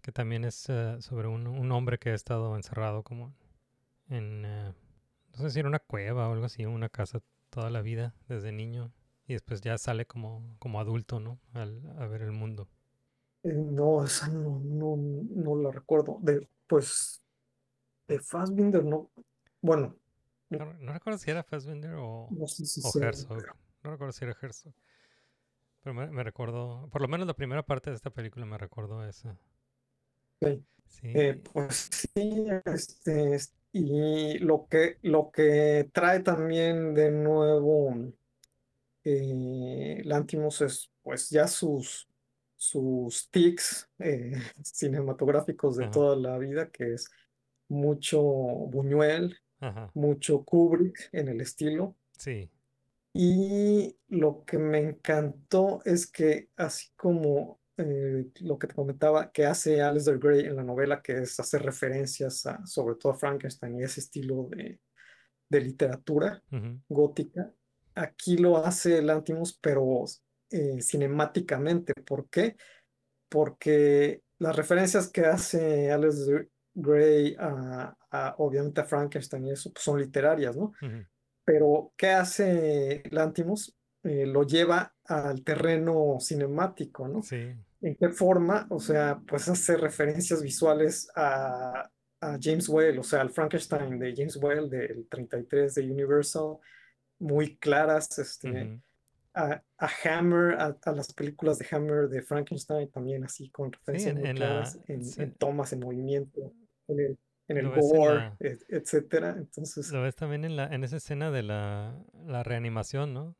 que también es eh, sobre un, un hombre que ha estado encerrado como en, eh, no sé si era una cueva o algo así, una casa toda la vida desde niño y después ya sale como, como adulto, ¿no? Al, a ver el mundo. Eh, no, esa no, no, no la recuerdo. De, pues, de Fassbinder, no. Bueno, No, re- no recuerdo si era Fassbinder o, no sé si o Herzog. No recuerdo si era Herzog. Pero me, me recuerdo, por lo menos la primera parte de esta película me recuerdo esa. Sí. Eh, pues sí, este, es- y lo que, lo que trae también de nuevo eh, Lanthimos es pues ya sus, sus tics eh, cinematográficos de Ajá. toda la vida, que es mucho Buñuel, Ajá. mucho Kubrick en el estilo. Sí. Y lo que me encantó es que así como eh, lo que te comentaba que hace Aleister Gray en la novela, que es hacer referencias a, sobre todo a Frankenstein y ese estilo de, de literatura gótica, aquí lo hace Lanthimos, pero eh, cinemáticamente. ¿Por qué? Porque las referencias que hace Aleister Gray a, a, obviamente a Frankenstein y eso pues, son literarias, ¿no? Ujú. Pero ¿qué hace Lanthimos? Eh, lo lleva al terreno cinemático, ¿no? Sí. ¿En qué forma? O sea, pues hace referencias visuales a, a James Whale, o sea, al Frankenstein de James Whale del 33 de Universal, muy claras, este, Ujú. a, a Hammer, a, a las películas de Hammer de Frankenstein también así con Sí, referencias en, muy en la... claras en, sí, en tomas, en movimiento, en el, en el ves en gore, la- et- etcétera. Entonces, Lo ves también en la, en esa escena de la, la reanimación, ¿no?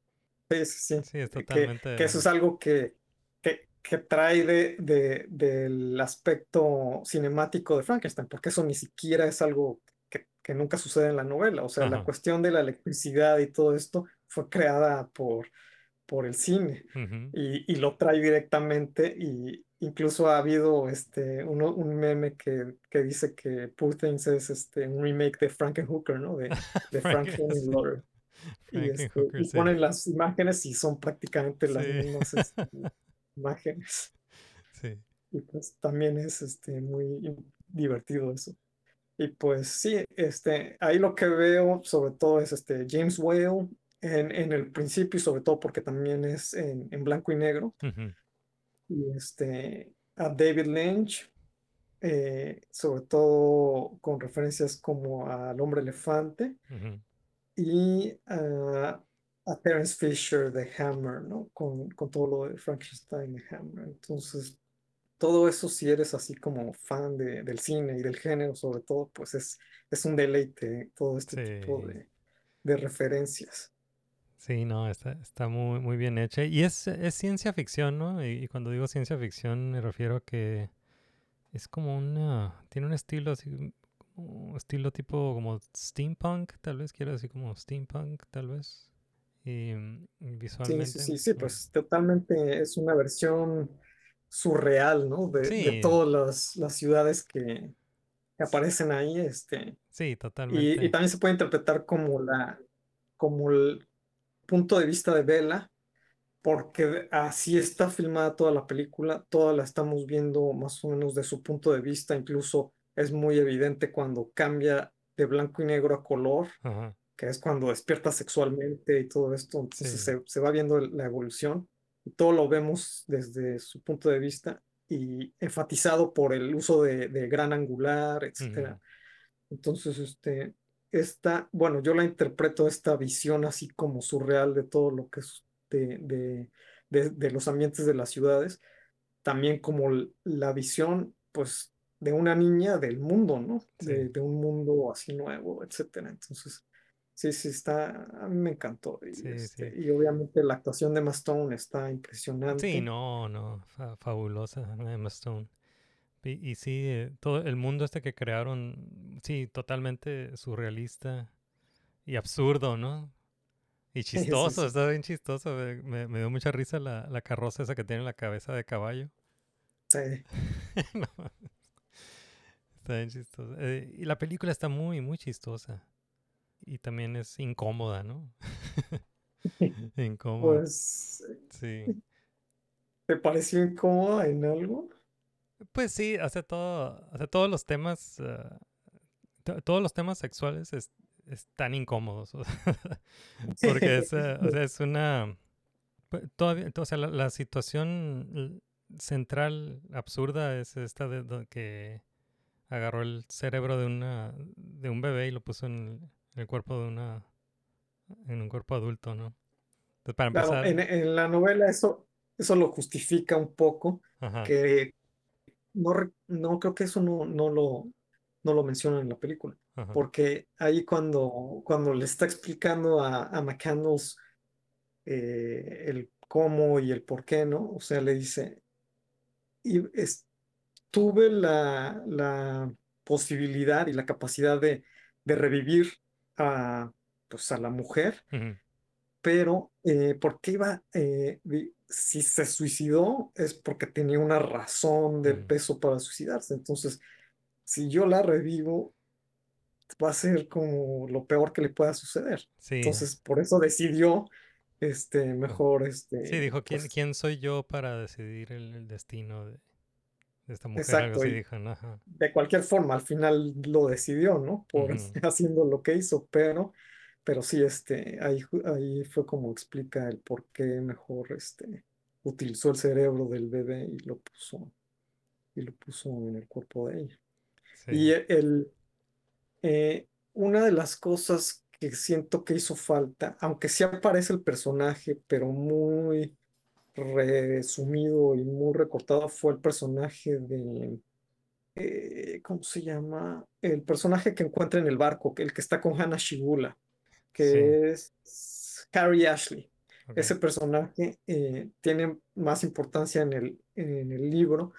sí, sí, sí. Sí, es que- totalmente. que eso es algo que, que, que trae de, de- del aspecto cinemático de Frankenstein, porque eso ni siquiera es algo que, nunca sucede en la novela. O sea, la Ajá. cuestión de la electricidad y todo esto fue creada por, por el cine y, y lo trae directamente y incluso ha habido este, uno, un meme que, que dice que Poor Things es este, un remake de Frankenhooker, ¿no? De, de Frank Henenlotter. Y, este, y sí. ponen las imágenes y son prácticamente las Sí. mismas este, imágenes. Sí. Y pues también es este, muy divertido eso. Y pues sí, este, ahí lo que veo sobre todo es este James Whale en, en el principio y sobre todo porque también es en, en blanco y negro. Ujú. Y este, a David Lynch, eh, sobre todo con referencias como al hombre elefante Ujú. y a, a Terence Fisher de Hammer, ¿no? Con, con todo lo de Frankenstein de Hammer. Entonces, todo eso, si eres así como fan de- del cine y del género, sobre todo, pues es, es un deleite todo este tipo Sí. de, de referencias. Sí, no, está, está muy, muy bien hecha. Y es, es ciencia ficción, ¿no? Y, y cuando digo ciencia ficción me refiero a que es como una... Tiene un estilo así, como estilo tipo como steampunk, tal vez, quiero decir como steampunk, tal vez. Y, mm, y Sí, visualmente... sí, sí, sí, mm, pues totalmente es una versión surreal, ¿no? De, todas las, las ciudades que, que aparecen ahí, este, Sí, y, y totalmente. también se puede interpretar como la, como el punto de vista de Bella, porque así está filmada toda la película, toda la estamos viendo más o menos de su punto de vista, incluso es muy evidente cuando cambia de blanco y negro a color, Ajá. que es cuando despierta sexualmente y todo esto, entonces Sí. se, se va viendo la evolución y todo lo vemos desde su punto de vista y enfatizado por el uso de, de gran angular. Ujú. Entonces, este, esta, bueno, yo la interpreto esta visión así como surreal de todo lo que es de, de, de, de los ambientes de las ciudades, también como la visión, pues, de una niña del mundo, ¿no? De, Sí. de un mundo así nuevo, etcétera. Entonces, sí, sí, está, a mí me encantó. Y, Sí, este, sí. y obviamente la actuación de Emma Stone está Sí, impresionante. no, no, fa- fabulosa Emma Stone. Y, y sí, eh, todo el mundo este que crearon, sí, totalmente surrealista y absurdo, ¿no? Y Sí, sí, chistoso, sí. está bien chistoso. Me, me- me dio mucha risa la, la carroza esa que tiene la cabeza de caballo. Sí. No, está bien chistoso. Eh, y la película está muy, muy chistosa. Y también es incómoda, ¿no? Incómoda. Pues, Sí. ¿te pareció incómoda en algo? Pues sí, hace todo, hace todos los temas, ah, to- todos los temas sexuales es- están incómodos, porque es, eh, o sea, es una, pu- todavía, o sea, la, la situación central absurda es esta de, do- que agarró el cerebro de una, de un bebé y lo puso en el, el cuerpo de una, en un cuerpo adulto, ¿no? Entonces, para Claro, empezar, en, en la novela eso, eso lo justifica un poco, ajá, que no, no creo que eso no, no lo, no lo mencionan en la película, ajá, porque ahí cuando, cuando le está explicando a, a McCandles eh, el cómo y el por qué, ¿no? O sea, le dice, y es- tuve la, la posibilidad y la capacidad de, de revivir a, pues, a la mujer ujú, pero eh, ¿por qué iba? eh, si se suicidó es porque tenía una razón de ujú. peso para suicidarse. Entonces, si yo la revivo, va a ser como lo peor que le pueda suceder. sí. Entonces, por eso decidió, este, mejor, Sí, este, dijo, ¿quién, pues, quién soy yo para decidir el, el destino de, de esta mujer? Algo exacto, así dijo, ¿no? Ajá. de cualquier forma, al final lo decidió, ¿no? Por haciendo lo que hizo, pero, pero sí, este, ahí, ahí fue como explica el por qué mejor, este, utilizó el cerebro del bebé y lo puso, y lo puso en el cuerpo de ella. Y Sí. el, eh, una de las cosas que siento que hizo falta, aunque sí aparece el personaje, pero muy resumido y muy recortado, fue el personaje de, eh, ¿cómo se llama? El personaje que encuentra en el barco, el que está con Hannah Shigula, que es Harry Ashley. Ese personaje eh, tiene más importancia en el, en el libro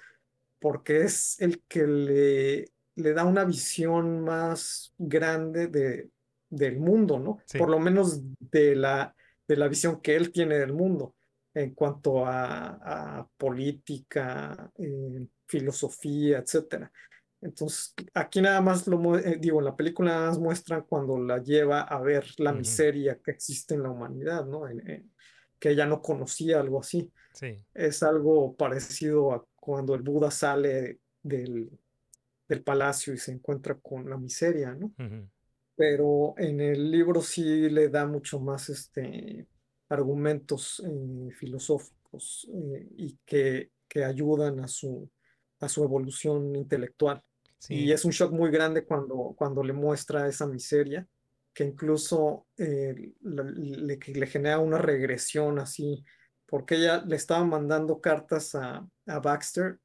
porque es el que le, le da una visión más grande de, del mundo, ¿no? Sí. Por lo menos de la, de la visión que él tiene del mundo en cuanto a, a política, eh, filosofía, etcétera. Entonces, aquí nada más lo eh, digo, en la película nada más muestran cuando la lleva a ver la miseria que existe en la humanidad, ¿no? En- en- que ella no conocía algo así. Sí. Es algo parecido a cuando el Buda sale del, del palacio y se encuentra con la miseria, ¿no? Pero en el libro sí le da mucho más este, argumentos eh, filosóficos eh, y que, que ayudan a su, a su evolución intelectual. Sí. Y es un shock muy grande cuando, cuando le muestra esa miseria, que incluso eh, le, le genera una regresión así, porque ella le estaba mandando cartas a, a Baxter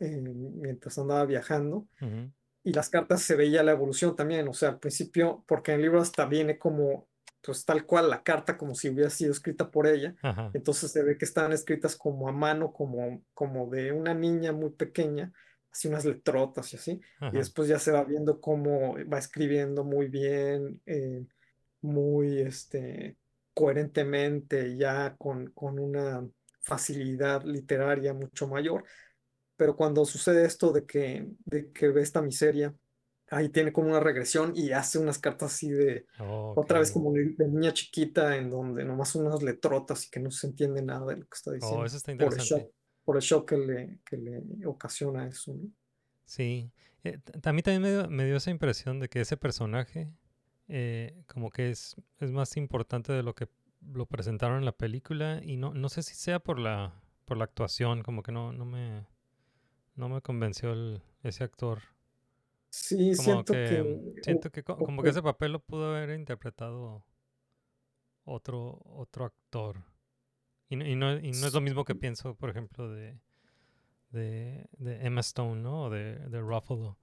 eh, mientras andaba viajando Ujú. y las cartas se veía la evolución también, o sea, al principio, porque en el libro hasta viene como, pues tal cual la carta, como si hubiera sido escrita por ella, Ajá. entonces se ve que están escritas como a mano, como, como de una niña muy pequeña, así unas letrotas y así, y Ajá. después ya se va viendo cómo va escribiendo muy bien, eh, muy este, coherentemente, ya con, con una facilidad literaria mucho mayor pero cuando sucede esto de que, de que ve esta miseria, ahí tiene como una regresión y hace unas cartas así de, Oh, otra vez como de, de niña chiquita, en donde nomás unas letrotas y que no se entiende nada de lo que está diciendo. Oh, eso está por el interesante. shock, por el shock que le, que le ocasiona eso, ¿no? Sí. Eh, a mí también me dio, me dio esa impresión de que ese personaje eh, como que es, es más importante de lo que lo presentaron en la película y no, no sé si sea por la, por la actuación, como que no, no me, no me convenció el- ese actor. Sí, Como siento que, que, siento que como que ese papel lo pudo haber interpretado otro, otro actor. Y no, y no, y no es lo mismo que pienso, por ejemplo, de, de, de Emma Stone, ¿no? O de, de Ruffalo,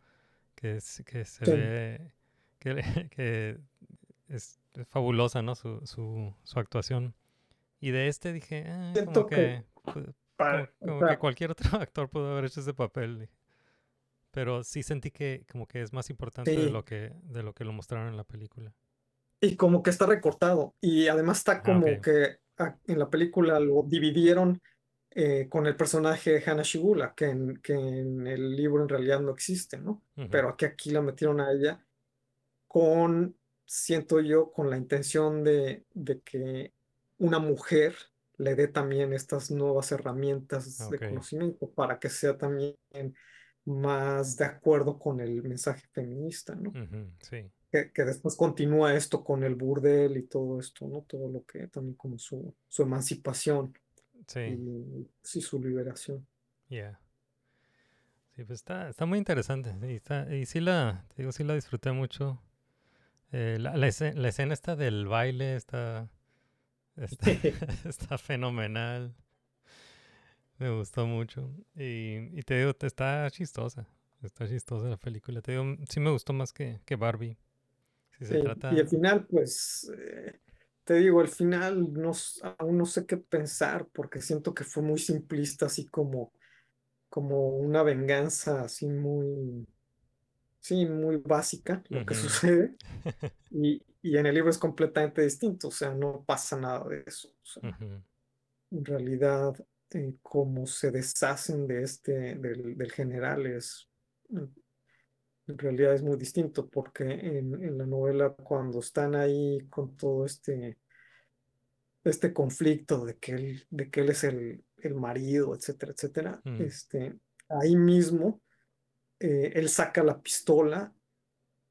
que, es, que se Sí. ve que, que es, es fabulosa, ¿no? Su, su, su actuación. Y de este dije, ah, como que como, como que cualquier otro actor pudo haber hecho ese papel. Pero sí sentí que como que es más importante de lo que de lo que lo mostraron en la película. Y como que está recortado. Y además está como Ah, ok. que ah, en la película lo dividieron eh, con el personaje Hannah Shigula, que en, que en el libro en realidad no existe, ¿no? Pero aquí, aquí la metieron a ella con, siento yo, con la intención de, de que una mujer le dé también estas nuevas herramientas de conocimiento para que sea también más de acuerdo con el mensaje feminista, ¿no? Sí. que, que después continúa esto con el burdel y todo esto, ¿no? Todo lo que también como su, su emancipación Sí. y sí, su liberación. Yeah. Sí, pues está, está muy interesante. Y, está, y sí la, te digo, sí la disfruté mucho. Eh, la, la escena, la escena esta del baile está, está, está fenomenal. Me gustó mucho. Y, y te digo, está chistosa. Está chistosa la película. Te digo, sí me gustó más que, que Barbie. Si se Sí, trata... Y al final, pues, eh, te digo, al final no, aún no sé qué pensar porque siento que fue muy simplista, así como, como una venganza, así muy, sí, muy básica lo que sucede. Y, y en el libro es completamente distinto, o sea, no pasa nada de eso. o sea, Ujú. en realidad, eh, cómo se deshacen de este, del, del general es, en realidad es muy distinto, porque en, en la novela cuando están ahí con todo este, este conflicto de que él, de que él es el, el marido, etcétera, etcétera, Mm. este, ahí mismo eh, él saca la pistola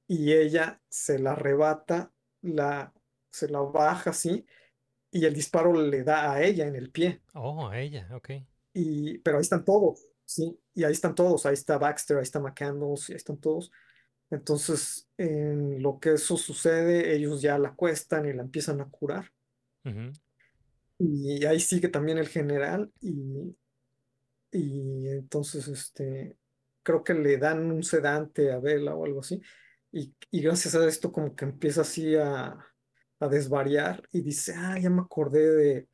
y ella se la arrebata, la, se la baja así, y el disparo le da a ella en el pie. Oh, a ella, ok. Y, pero ahí están todos, ¿sí? Y ahí están todos, ahí está Baxter, ahí está McCandles, ahí están todos. Entonces, en lo que eso sucede, ellos ya la acuestan y la empiezan a curar. Ujú. Y ahí sigue también el general y, y entonces, este, creo que le dan un sedante a Bella o algo así, y, y gracias a esto como que empieza así a, a desvariar y dice, ah, ya me acordé de,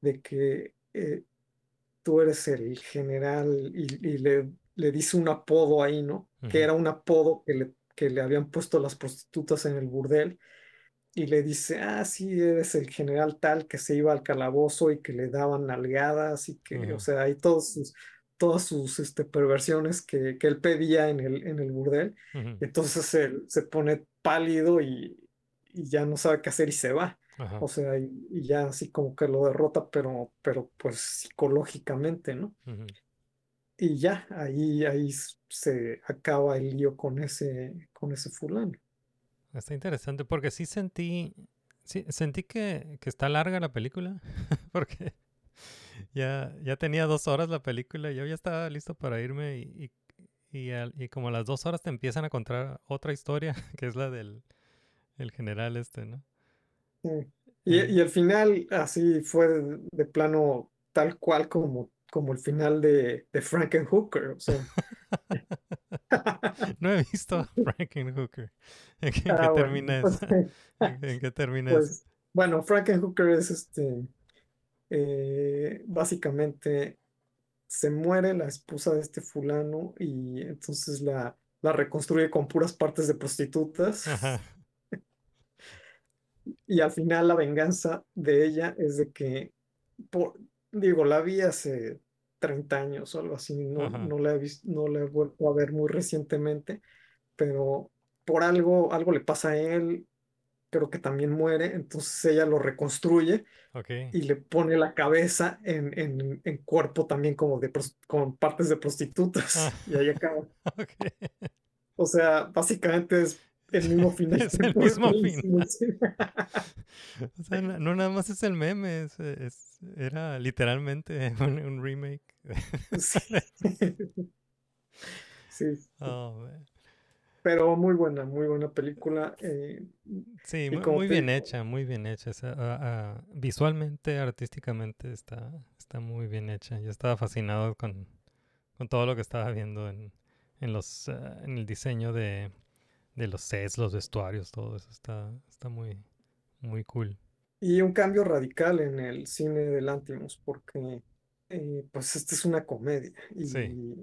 de que eh, tú eres el general y, y le, le dice un apodo ahí, ¿no? Que era un apodo que le, que le habían puesto las prostitutas en el burdel y le dice, ah, sí, eres el general tal que se iba al calabozo y que le daban nalgadas y que, o Ujú. sea, hay todos sus, todas sus este, perversiones que, que él pedía en el, en el burdel. Entonces él se pone pálido y, y ya no sabe qué hacer y se va. Ajá. O sea, y, y ya así como que lo derrota, pero, pero pues psicológicamente, ¿no? Ujú. Y ya, ahí, ahí se acaba el lío con ese, con ese fulano. Está interesante porque sí sentí, sí, sentí que, que está larga la película, porque ya, ya tenía dos horas la película y yo ya estaba listo para irme y, y, y al- y como a las dos horas te empiezan a contar otra historia, que es la del el general este, ¿no? Sí. Y, Eh, y el final así fue de, de plano tal cual como, como el final de, de Frankenhooker. O sea, no he visto Frankenhooker. ¿En qué, ah, bueno, termina pues, esa? ¿En, qué termina eso? pues, bueno, Frankenhooker es este, eh, básicamente se muere la esposa de este fulano y entonces la, la reconstruye con puras partes de prostitutas. Ajá. Y al final la venganza de ella es de que, por, digo, la vi hace 30 años o algo así, no, Ajá. no la he vis- no la he vuelto a ver muy recientemente, pero por algo, algo le pasa a él, creo que también muere, entonces ella lo reconstruye Ok. y le pone la cabeza en, en, en cuerpo también como de con partes de prostitutas Ah, y ahí acaba. ok. O sea, básicamente es el mismo final. Es el mismo final. sí. O sea, no, no nada más es el meme, es, es- era literalmente un, un remake. Sí. Oh, man. Pero muy buena, muy buena película. eh, Sí, muy bien digo, hecha, muy bien hecha. o sea, visualmente, artísticamente está, está muy bien hecha. Yo estaba fascinado con, con todo lo que estaba viendo en, en los ah, en el diseño de, de los sets, los vestuarios, todo eso está, está muy, muy cool. Y un cambio radical en el cine de Lantimos, porque eh, pues esta es una comedia Sí. y,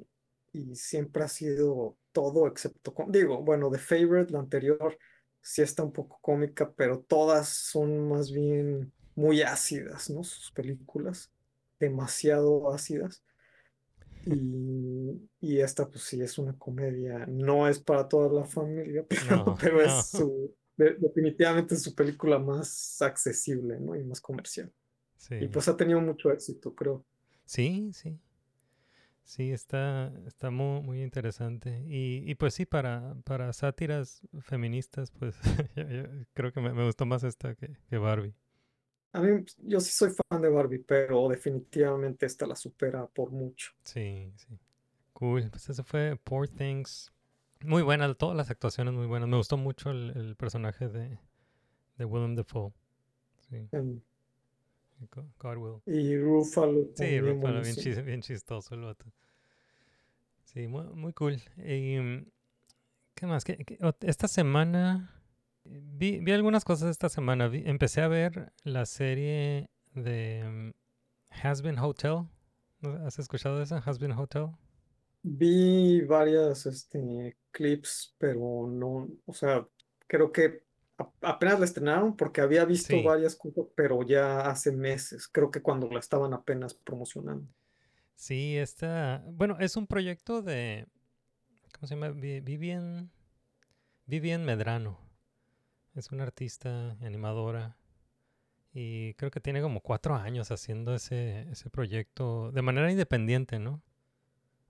y siempre ha sido todo excepto, digo, bueno, The Favorite, la anterior, sí está un poco cómica, pero todas son más bien muy ácidas, ¿no? Sus películas, demasiado ácidas. Y, y esta pues sí es una comedia, no es para toda la familia, pero, No, pero no. es su, de- definitivamente su película más accesible, ¿no? Y más comercial. Y pues ha tenido mucho éxito, creo. Sí, sí. Sí, está, está muy, muy interesante. Y, y pues sí, para, para sátiras feministas, pues yo- yo creo que me, me gustó más esta que, que Barbie. A mí, yo sí soy fan de Barbie, pero definitivamente esta la supera por mucho. Sí, sí. Cool. Pues ese fue Poor Things. Muy buena, todas las actuaciones muy buenas. Me gustó mucho el, el personaje de, de Willem Dafoe. Sí. Go- Godwill. Y Ruffalo Sí, también Ruffalo, bien, chis- bien chistoso el vato. Sí, muy, muy cool. Y, ¿qué más? ¿Qué- qué- ot- Esta semana vi, vi algunas cosas esta semana. Vi- empecé a ver la serie de mm, Has Been Hotel. ¿No ¿Has escuchado de esa? Has Been Hotel. Vi varias este, clips, pero no, o sea, creo que apenas la estrenaron porque había visto Sí. varias cosas, pero ya hace meses, creo que cuando la estaban apenas promocionando. Sí, esta. Bueno, es un proyecto de. ¿Cómo se llama? Vi- Vivian. Vivian Medrano. Es una artista animadora. Y creo que tiene como cuatro años haciendo ese, ese proyecto de manera independiente, ¿no?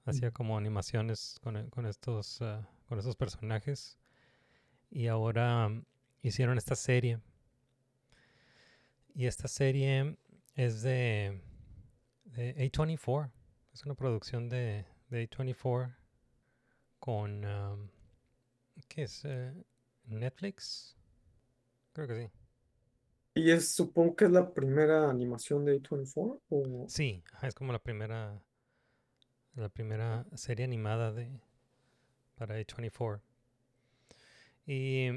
Hacía Mm. como animaciones con, e- con estos, ah, con estos personajes. Y ahora mm, hicieron esta serie. Y esta serie es de, de A24. Es una producción de, de A24 con... am, ¿Qué es? Eh, ¿Netflix? Creo que sí. Y es, supongo que es la primera animación de A24 o Sí, es como la primera, la primera serie animada de, para A24. Y,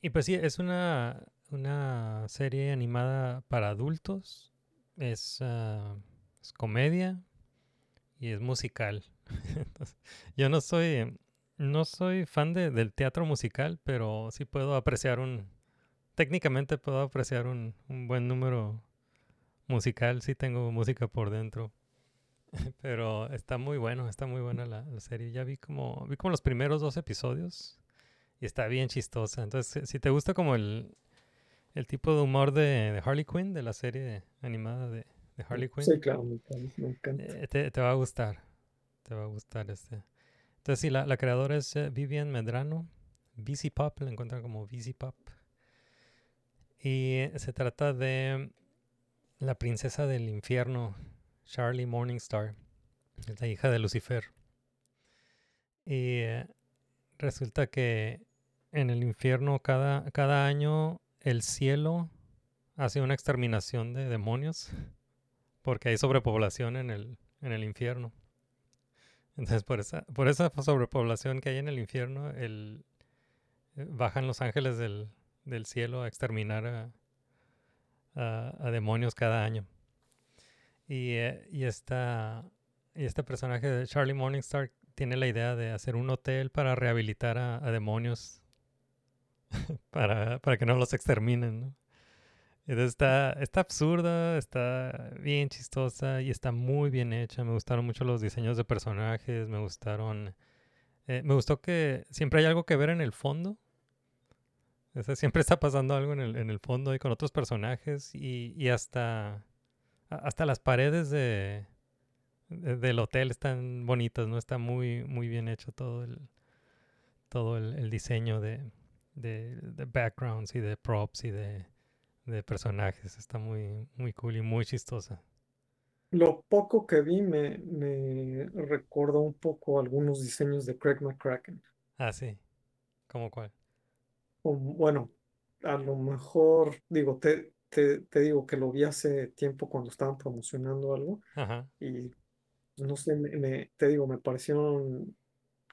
y pues sí, es una, una serie animada para adultos. Es, ah, es comedia y es musical. Entonces, yo no soy, no soy fan de- del teatro musical, pero sí puedo apreciar un, técnicamente puedo apreciar un, un buen número musical, sí tengo música por dentro. Pero está muy bueno, está muy buena la, la serie. Ya vi como, vi como los primeros dos episodios y está bien chistosa. Entonces, si- si te gusta como el, el tipo de humor de, de Harley Quinn, de la serie animada de, de Harley Quinn, Sí, claro, me encanta. me encanta. eh, te, te va a gustar. Te va a gustar este. Entonces, sí, la, la creadora es eh, Vivian Medrano. BC Pop, la encuentran como BC Pop. Y se trata de la princesa del infierno, Charlie Morningstar. Es la hija de Lucifer. Y eh, resulta que en el infierno cada, cada año el cielo hace una exterminación de demonios porque hay sobrepoblación en el, en el infierno. Entonces, por esa, por esa sobrepoblación que hay en el infierno, eh, bajan los ángeles del, del cielo a exterminar a, a- demonios cada año. Y, eh, y, esta, y este personaje de Charlie Morningstar tiene la idea de hacer un hotel para rehabilitar a, demonios para, para que no los exterminen. Entonces está, está absurda, está bien chistosa y está muy bien hecha. Me gustaron mucho los diseños de personajes, me gustaron... eh, me gustó que siempre hay algo que ver en el fondo. O sea, siempre está pasando algo en el, en el fondo y con otros personajes y, y hasta, hasta las paredes de, de- del hotel están bonitas, ¿no? Está muy, muy bien hecho todo el, todo el, el diseño de, de, de backgrounds y de props y de, de personajes. Está muy, muy cool y muy chistosa. Lo poco que vi me, me recordó un poco algunos diseños de Craig McCracken. Ah, sí. ¿Cómo cuál? Bueno, a lo mejor, digo, te, te, te digo que lo vi hace tiempo cuando estaban promocionando algo Ajá. y no sé, me, me- te digo, me parecieron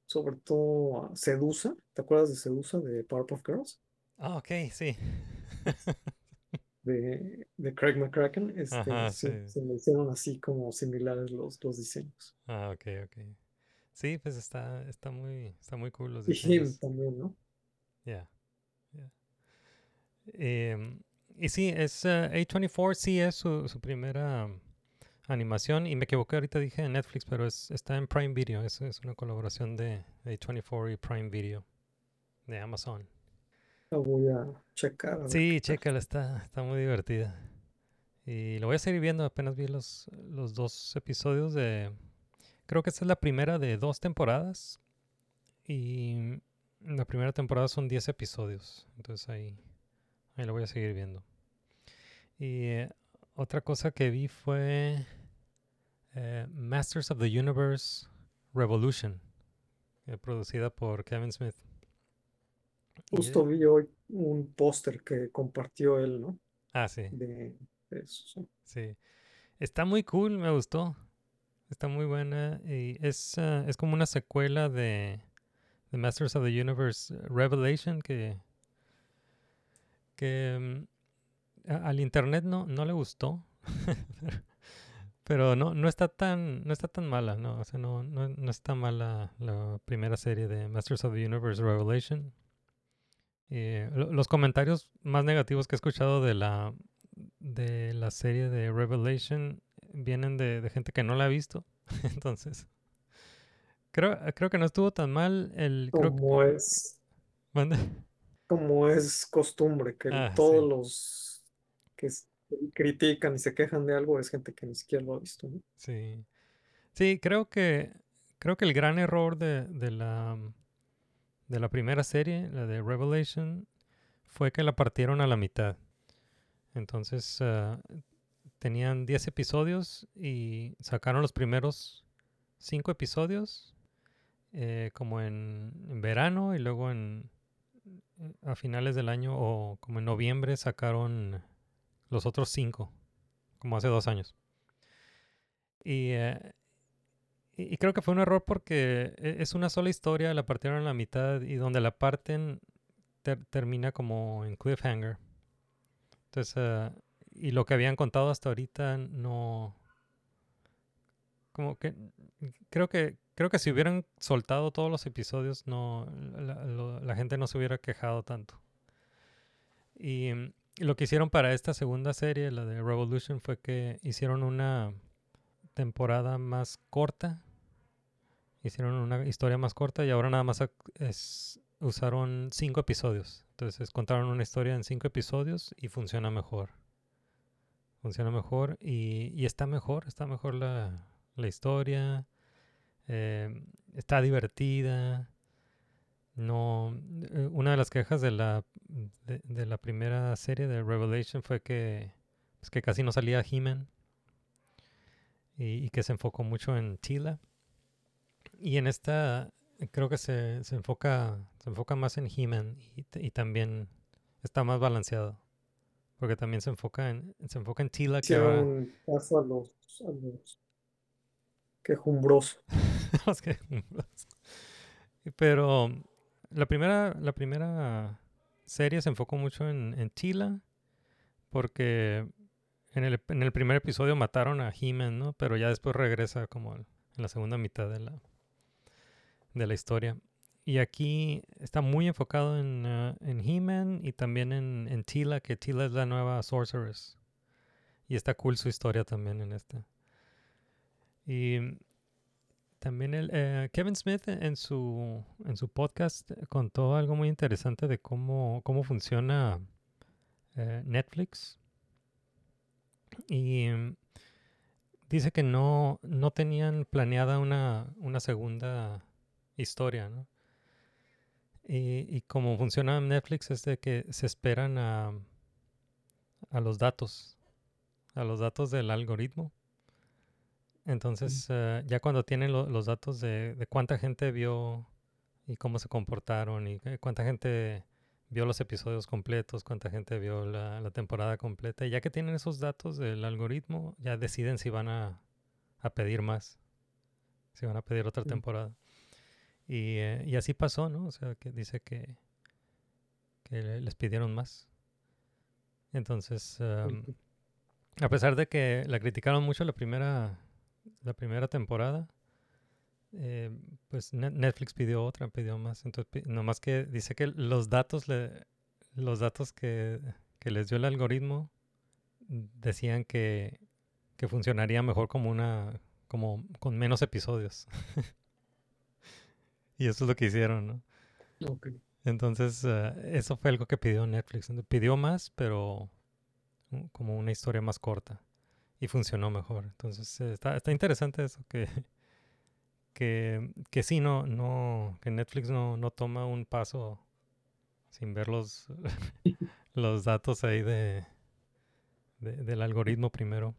sobre todo a Sedusa. ¿Te acuerdas de Sedusa de Powerpuff Girls? Ah, ok, sí. De, de Craig McCracken. Este, Ajá, sí, sí. se me hicieron así como similares los, los diseños. Ah, ok, ok. Sí, pues está, está muy, está muy cool los Y diseños. también, ¿no? Ya, ya. Em, y sí, es eh, A24, sí es su, su primera um, animación. Y me equivoqué, ahorita dije en Netflix, pero es, está en Prime Video. Es, es una colaboración de A24 y Prime Video de Amazon. La voy a checar. a Sí, chécala, está, está muy divertida. Y lo voy a seguir viendo, apenas vi los, los dos episodios de... Creo que esta es la primera de dos temporadas. Y la primera temporada son 10 episodios. Entonces ahí, ahí lo voy a seguir viendo. Y eh, otra cosa que vi fue eh, Masters of the Universe Revolution, eh, producida por Kevin Smith. Justo vi hoy un póster que compartió él, ¿no? ah, sí. De de eso. sí. Sí. Está muy cool, me gustó. Está muy buena. Y es, ah, es como una secuela de, de Masters of the Universe Revelation que, que mm, al internet no, no le gustó. Pero no, no está tan, no está tan mala, no, o sea, no, no, no está mala la primera serie de Masters of the Universe Revelation. Eh, lo- los comentarios más negativos que he escuchado de la de la serie de Revelation vienen de, de gente que no la ha visto. Entonces, creo, creo que no estuvo tan mal. El, creo que- Como es, ¿Mande? Como es costumbre, que Ah, todos sí. los que critican y se quejan de algo es gente que ni siquiera lo ha visto, ¿no? Sí. Sí, creo que creo que el gran error de, de la de la primera serie, la de Revelation, fue que la partieron a la mitad. Entonces, ah, tenían 10 episodios y sacaron los primeros 5 episodios eh, como en, en verano y luego en a finales del año o como en noviembre sacaron los otros 5, como hace dos años. Y, eh, y creo que fue un error porque e- es una sola historia, la partieron a la mitad y donde la parten ter- termina como en cliffhanger. Entonces, ah, y lo que habían contado hasta ahorita no... Como que creo que creo que si hubieran soltado todos los episodios no la, gente no se hubiera quejado tanto. Y mm, lo que hicieron para esta segunda serie, la de Revolution, fue que hicieron una temporada más corta. Hicieron una historia más corta y ahora nada más usaron cinco episodios. Entonces contaron una historia en cinco episodios y funciona mejor. Funciona mejor y, y está mejor, está mejor la, la historia. Eh, está divertida. No, eh, una de las quejas de la, de, de la primera serie de Revelation fue que, pues, que casi no salía He-Man y, y que se enfocó mucho en Tila. Y en esta creo que se, se enfoca se enfoca más en He-Man y, también está más balanceado. Porque también se enfoca en se enfoca en Tila que caso a los, a los quejumbrosos. Los que- Pero la primera, la primera serie se enfocó mucho en, en Tila, porque en el, en el primer episodio mataron a He-Man, ¿no? Pero ya después regresa como en la segunda mitad de la, de la historia. Y aquí está muy enfocado en, eh, en He-Man y también en, en Tila, que Tila es la nueva Sorceress. Y está cool su historia también en esta. Y también el, eh, Kevin Smith en su, en su podcast contó algo muy interesante de cómo, cómo funciona eh, Netflix. Y mm, dice que no, no tenían planeada una, una segunda historia, ¿no? Y, y como funciona Netflix es de que se esperan a, a los datos, a los datos del algoritmo. Entonces, eh, ya cuando tienen lo- los datos de, de cuánta gente vio y cómo se comportaron y cuánta gente vio los episodios completos, cuánta gente vio la, la temporada completa, y ya que tienen esos datos del algoritmo, ya deciden si van a, a pedir más, si van a pedir otra temporada. Y, eh, y así pasó, ¿no? O sea, que dice que, que le- les pidieron más. Entonces, em, a pesar de que la criticaron mucho la primera, la primera temporada, eh, pues Ne- Netflix pidió otra, pidió más. Entonces, nomás que dice que los datos, le, los datos que, que les dio el algoritmo decían que, que funcionaría mejor como una, como con menos episodios. y eso es lo que hicieron, ¿no? Entonces, eh, eso fue algo que pidió Netflix. Pidió más, pero u- como una historia más corta. Y funcionó mejor. Entonces, eh, está, está interesante eso, que, que, que sí, no, no, que Netflix no, no toma un paso sin ver los, los datos ahí de, de- del algoritmo primero.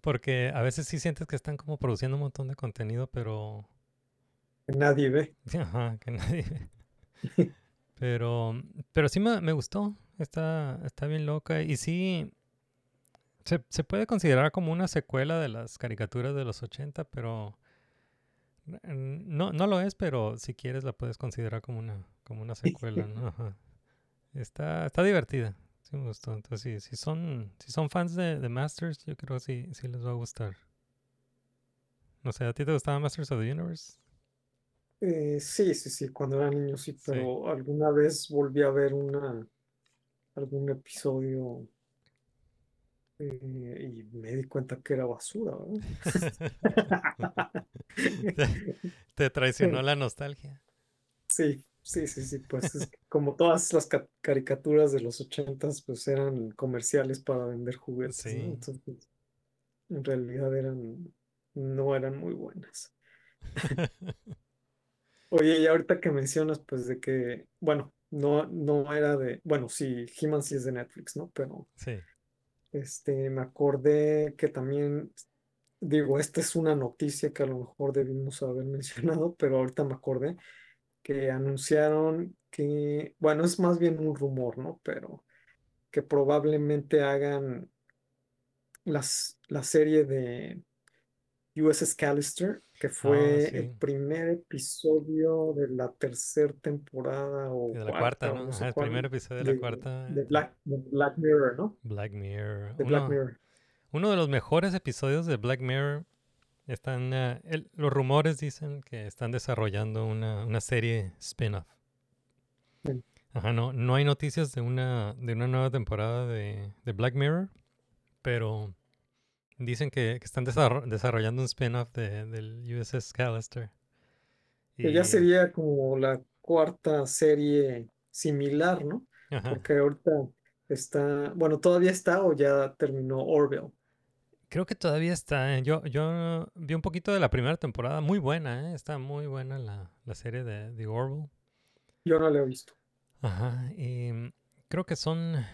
Porque a veces sí sientes que están como produciendo un montón de contenido, pero Que nadie ve. Ajá, que nadie ve. Pero, pero sí me, me gustó. Está, está bien loca. Y sí, se, se puede considerar como una secuela de las caricaturas de los 80, pero no, no lo es, pero si quieres la puedes considerar como una, como una secuela, ¿no? Ajá. Está, está divertida. Sí me gustó. Entonces, si, si son, si son fans de, de Masters, yo creo que sí, sí les va a gustar. No sé, ¿a ti te gustaba Masters of the Universe? Eh, sí, sí, sí, cuando era niño sí, pero alguna vez volví a ver una, algún episodio eh, y me di cuenta que era basura, ¿verdad? te, te traicionó la nostalgia. Sí, sí, sí, sí, pues es que como todas las ca- caricaturas de los ochentas, pues eran comerciales para vender juguetes, ¿no? Sí. Entonces, en realidad eran, no eran muy buenas. Oye, y ahorita que mencionas, pues de que, bueno, no, no era de, bueno, sí, He-Man sí es de Netflix, ¿no? Pero Sí. Este, me acordé que también, digo, esta es una noticia que a lo mejor debimos haber mencionado, pero ahorita me acordé que anunciaron que, bueno, es más bien un rumor, ¿no? Pero que probablemente hagan las, la serie de USS Callister, que fue sí. el primer episodio de la tercera temporada o De la cuarta, ¿no? no sé Ajá, el cuál, primer episodio de la cuarta. de Black, de Black Mirror, ¿no? Black Mirror. De Black Uno, Mirror. uno de los mejores episodios de Black Mirror. Están, ah, el- los rumores dicen que están desarrollando una, una serie spin-off. Sí. Ajá, no, no hay noticias de una, de una nueva temporada de, de Black Mirror, pero dicen que, que están desarro- desarrollando un spin-off de, del USS Callister. Que ya sería como la cuarta serie similar, ¿no? Ajá. Porque ahorita está, bueno, todavía está o ya terminó Orville. Creo que todavía está. ¿eh? Yo, yo vi un poquito de la primera temporada. Muy buena, ¿eh? Está muy buena la, la serie de The Orville. Yo no la he visto. Ajá. Y creo que son.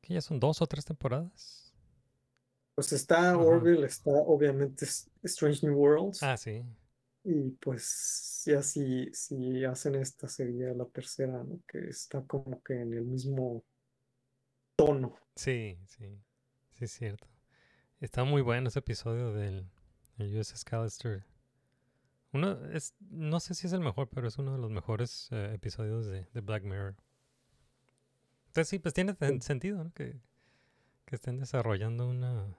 que ya son dos o tres temporadas. Pues está. Orville, está obviamente Strange New Worlds. Ah, sí. Y pues ya si, si hacen esta sería la tercera, ¿no? Que está como que en el mismo tono. Sí, sí. Sí, es cierto. Está muy bueno ese episodio del, del USS Callister. Uno es. No sé si es el mejor, pero es uno de los mejores eh, episodios de, de Black Mirror. Entonces sí, pues tiene sentido, ¿no? Que, que estén desarrollando una,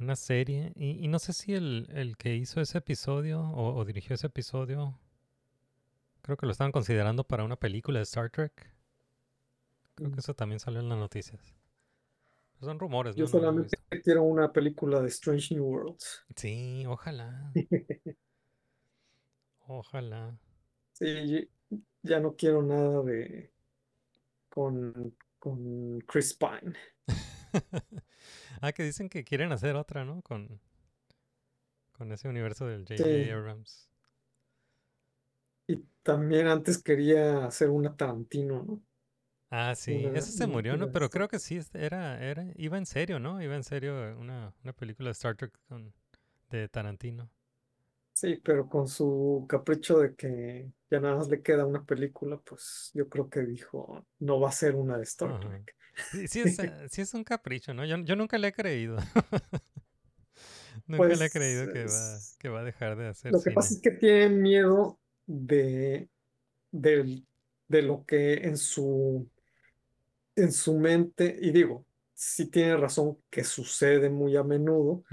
una serie. Y, y no sé si el, el que hizo ese episodio o, o dirigió ese episodio, creo que lo estaban considerando para una película de Star Trek. Creo que eso también salió en las noticias. Son rumores, Yo solamente quiero una película de Strange New Worlds. Sí, ojalá. Ojalá. Sí, ya no quiero nada de con, con Chris Pine. ah, que dicen que quieren hacer otra, ¿no? Con, con ese universo del J.J. Sí. Abrams. Y también antes quería hacer una Tarantino, ¿no? Ah, sí, Una- ese se murió, ¿no? Pero creo que sí, este, era, era, iba en serio, ¿no? Iba en serio eh, una, una película de Star Trek con, de Tarantino. Sí, pero con su capricho de que ya nada más le queda una película, pues yo creo que dijo, no va a ser una de Star. Trek. Sí, sí es, eh, sí es un capricho, ¿no? Yo, yo nunca le he creído. Nunca Pues, le he creído que va, es- que va a dejar de hacer Lo que cine. pasa es que tienen miedo de, de lo que en su, en su mente, y digo, sí tiene razón que sucede muy a menudo,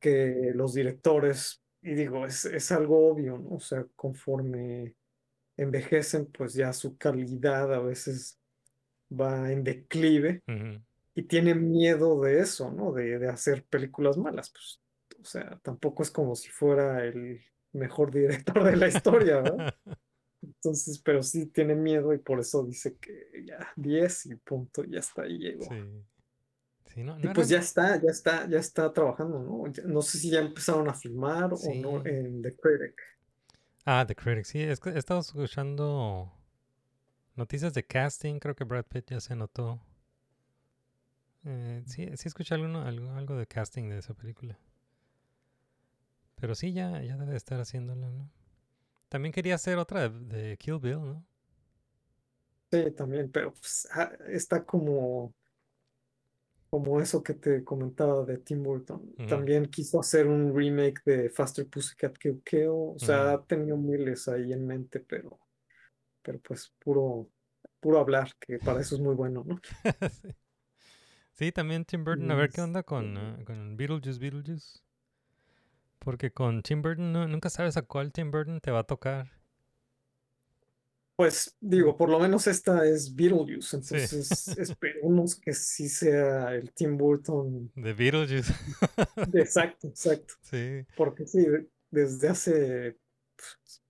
que los directores, y digo, es, es algo obvio, ¿no? O sea, conforme envejecen, pues ya su calidad a veces va en declive y tienen miedo de eso, ¿no? De, de hacer películas malas, pues, o sea, tampoco es como si fuera el mejor director de la historia, ¿verdad? Entonces, pero sí tiene miedo y por eso dice que ya 10 y punto, ya está ahí llegó. Sí. Sí, no, Y pues ya está, ya está, ya está trabajando, ¿no? Ya- no sé si ya empezaron a filmar o no Sí. en The Critic. Ah, The Critic, sí, es que he estado escuchando noticias de casting, creo que Brad Pitt ya se notó. Eh, sí, sí escuché alguno- algo, algo de casting de esa película. Pero sí, ya, ya debe de estar haciéndolo, ¿no? También quería hacer otra de, de Kill Bill, ¿no? Sí, también, pero pues, ah, está como, como eso que te comentaba de Tim Burton. También quiso hacer un remake de Faster Pussycat Kill Kill. O sea, ha tenido miles ahí en mente, pero, pero pues puro, puro hablar, que para eso es muy bueno, ¿no? sí. Sí, también Tim Burton, a ver qué onda con, Este, ah, con Beetlejuice, Beetlejuice. Porque con Tim Burton no- nunca sabes a cuál Tim Burton te va a tocar. Pues digo, por lo menos esta es Beetlejuice, Sí. entonces esperemos que sí sea el Tim Burton. De Beetlejuice. Exacto, exacto. sí. Porque sí, de- desde hace pues,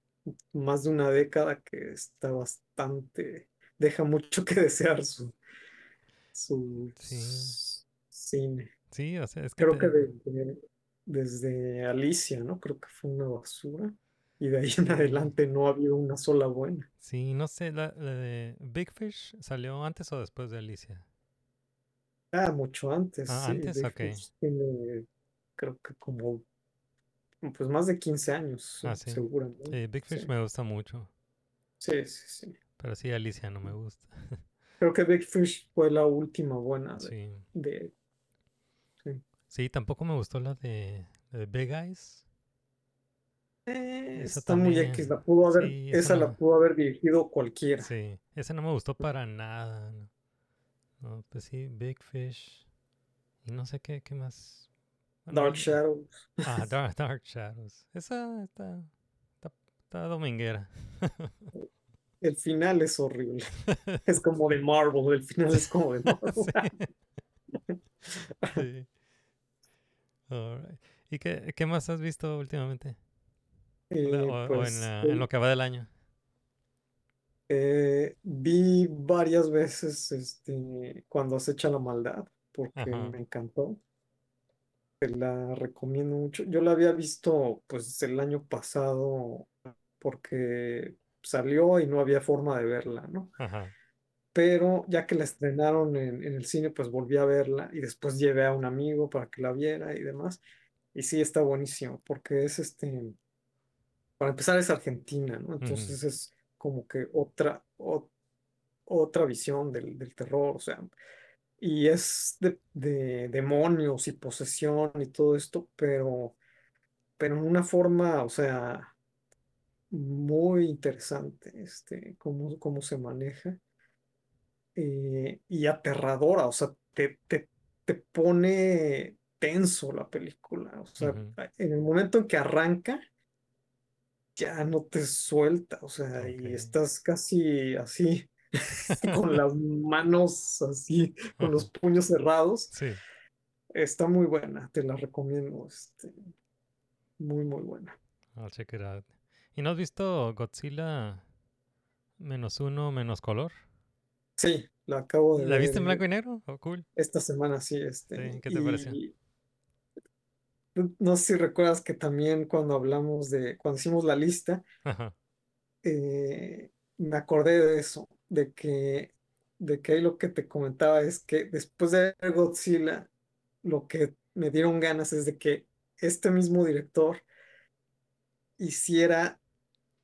más de una década que está bastante, deja mucho que desear su, su Sí. cine. Sí, o sea, es que Creo te- que de- de- desde Alicia, ¿no? Creo que fue una basura. Y de ahí en adelante no ha habido una sola buena. Sí, no sé, la, la de Big Fish salió antes o después de Alicia. Ah, mucho antes, Ah, sí. antes, Big ok. Fish tiene, creo que como, pues más de 15 años, Ah, sí. seguramente. Sí, Big Fish Sí. me gusta mucho, Sí, sí, sí. pero sí, Alicia no me gusta. Creo que Big Fish fue la última buena de, Sí. de- Sí, tampoco me gustó la de The Big Eyes. Eh, Esa está muy. X, la pudo haber, Sí, esa esa la pudo haber dirigido cualquiera. Sí, ese no me gustó para nada. No, No, pues sí, Big Fish. Y no sé qué, qué más. Bueno, Dark Shadows. Ah, Dark, Dark Shadows. Esa está, está, está dominguera. El final es horrible. Es como de Marvel, el final es como de Marvel. Sí. Alright. ¿Y qué, qué más has visto últimamente? Eh, O- o, pues, en, la- en lo que va del año. eh, vi varias veces este, cuando acecha la maldad, porque Ajá. me encantó. Te la recomiendo mucho. Yo la había visto pues el año pasado porque salió y no había forma de verla, ¿no? Ajá. Pero ya que la estrenaron en, en el cine, pues volví a verla y después llevé a un amigo para que la viera y demás. Y sí, está buenísimo, porque es este, para empezar es Argentina, ¿no? Entonces es como que otra, o- otra visión del, del terror, o sea, y es de, de demonios y posesión y todo esto, pero, pero en una forma, o sea, muy interesante, este, cómo, cómo se maneja eh, y aterradora, o sea, te, te, te pone tenso la película, o sea, en el momento en que arranca, ya no te suelta, o sea, y estás casi así, con las manos así, con los puños cerrados. Sí. Está muy buena, te la recomiendo, este, muy, muy buena. I'll check it out. ¿Y no has visto Godzilla menos uno, menos color? Sí, la acabo de ¿La viste en blanco y negro? Oh, cool. esta semana, sí, este, Sí, ¿qué te pareció? y no- no sé si recuerdas que también cuando hablamos de, cuando hicimos la lista, Ajá. eh, me acordé de eso, de que, de que ahí lo que te comentaba es que después de ver Godzilla, lo que me dieron ganas es de que este mismo director hiciera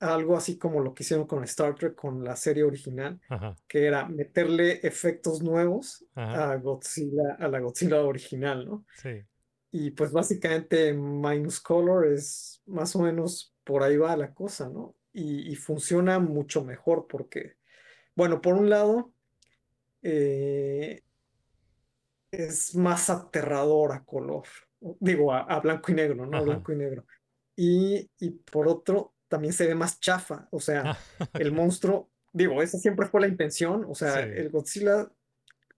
algo así como lo que hicieron con Star Trek, con la serie original, Ajá. que era meterle efectos nuevos Ajá. a Godzilla, a la Godzilla original, ¿no? Sí. Y pues básicamente Minus Color es más o menos por ahí va la cosa, ¿no? Y, y funciona mucho mejor porque, bueno, por un lado, eh, es más aterrador a color, digo, a, a blanco y negro, ¿no? Ajá. blanco y negro. Y, y por otro, también se ve más chafa, o sea, el monstruo, digo, esa siempre fue la intención, o sea, Sí. el Godzilla,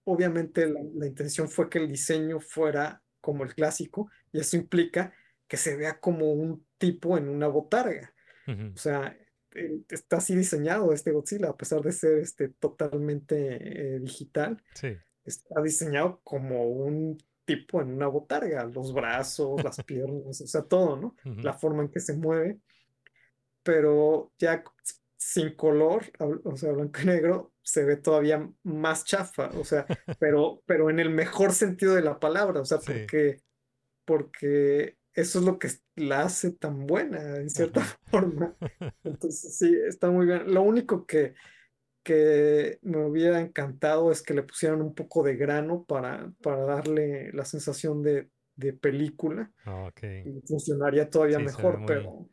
obviamente la, la intención fue que el diseño fuera como el clásico, y eso implica que se vea como un tipo en una botarga. O sea, eh, está así diseñado este Godzilla, a pesar de ser este, totalmente eh, digital, Sí. está diseñado como un tipo en una botarga, los brazos, las piernas, o sea, todo, ¿no? Ujú. La forma en que se mueve, pero ya sin color, o sea, blanco y negro, se ve todavía más chafa, o sea, pero, pero en el mejor sentido de la palabra, o sea, Sí. porque, porque eso es lo que la hace tan buena, en cierta Ajá. forma. Entonces, sí, está muy bien. Lo único que, que me hubiera encantado es que le pusieran un poco de grano para, para darle la sensación de, de película Ah, ok. y funcionaría todavía Sí, se mejor, muy- pero,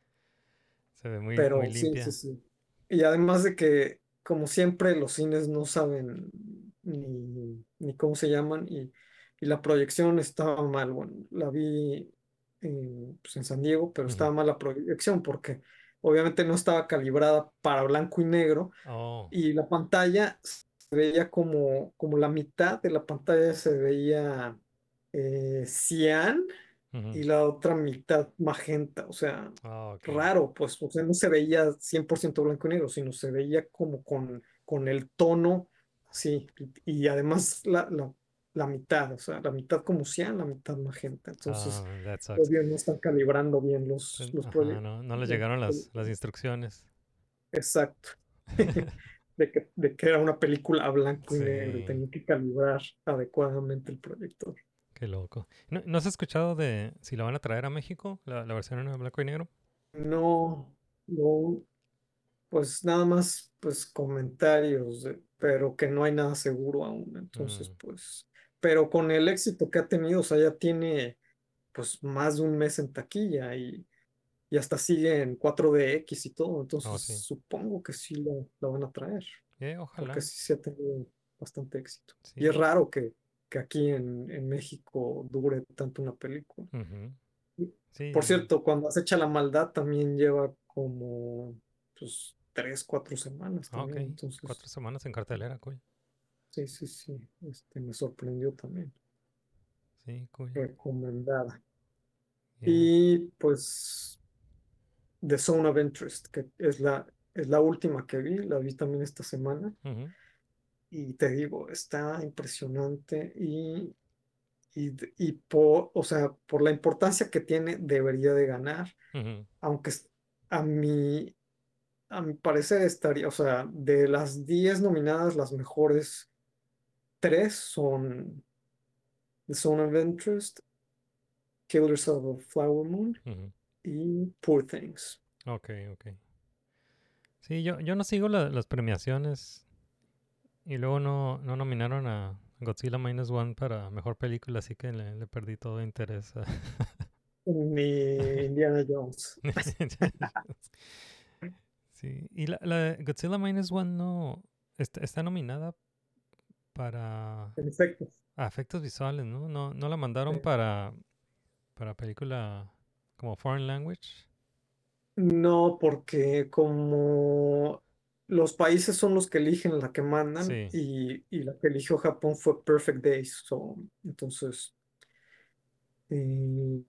Se ve muy, pero muy sí, limpia. sí, sí. Y además de que, como siempre, los cines no saben ni, ni cómo se llaman y, y la proyección estaba mal. Bueno, la vi en, pues, en San Diego, pero estaba mal la proyección porque obviamente no estaba calibrada para blanco y negro Oh, y la pantalla se veía como, como la mitad de la pantalla se veía eh, cian ujú. y la otra mitad magenta, o sea, Ah, ok. raro, pues, o sea, no se veía 100% blanco y negro, sino se veía como con, con el tono, así, y, y además la, la, la mitad, o sea, la mitad como cian, la mitad magenta, entonces, sucks. obvio, no están calibrando bien los, Pues, los ajá, proye- no, no les llegaron las, las instrucciones. Exacto. De que, de que era una película a blanco y negro tenía que calibrar adecuadamente el proyector. Qué loco. ¿No, no has escuchado de si la van a traer a México, la, la versión en blanco y negro? No, no, pues nada más, pues comentarios, de- pero que no hay nada seguro aún. Entonces, Mm. pues, pero con el éxito que ha tenido, o sea, ya tiene pues más de un mes en taquilla y, y hasta sigue en 4DX y todo, entonces Oh, sí. supongo que sí la, la van a traer, Eh, ojalá. porque sí ha tenido bastante éxito. Y es raro que, que aquí en, en México dure tanto una película. Sí, Por cierto, cuando acecha la maldad también lleva como pues tres, cuatro semanas Ah, también, entonces Cuatro semanas en cartelera, cool. Sí, sí, sí, este, me sorprendió también, Sí, cool. recomendada. Y pues The Zone of Interest, que es la, es la última que vi, la vi también esta semana. Y te digo, está impresionante y, y, y por, o sea, por la importancia que tiene, debería de ganar, aunque a mi, a mi parecer estaría, o sea, de las 10 nominadas, las mejores tres son The Zone of Interest, Killers of the Flower Moon y Poor Things. Ok, ok. Sí, yo, yo no sigo la- las premiaciones y luego no, no nominaron a Godzilla Minus One para mejor película, así que le, le perdí todo interés. a- Ni Indiana Jones. Sí, y la, la Godzilla Minus One no está, está nominada para En efecto. a efectos visuales, ¿no? No, no la mandaron Sí. para, para película como Foreign Language. No, porque como los países son los que eligen la que mandan Sí. y, y la que eligió Japón fue Perfect Days. so, entonces, eh,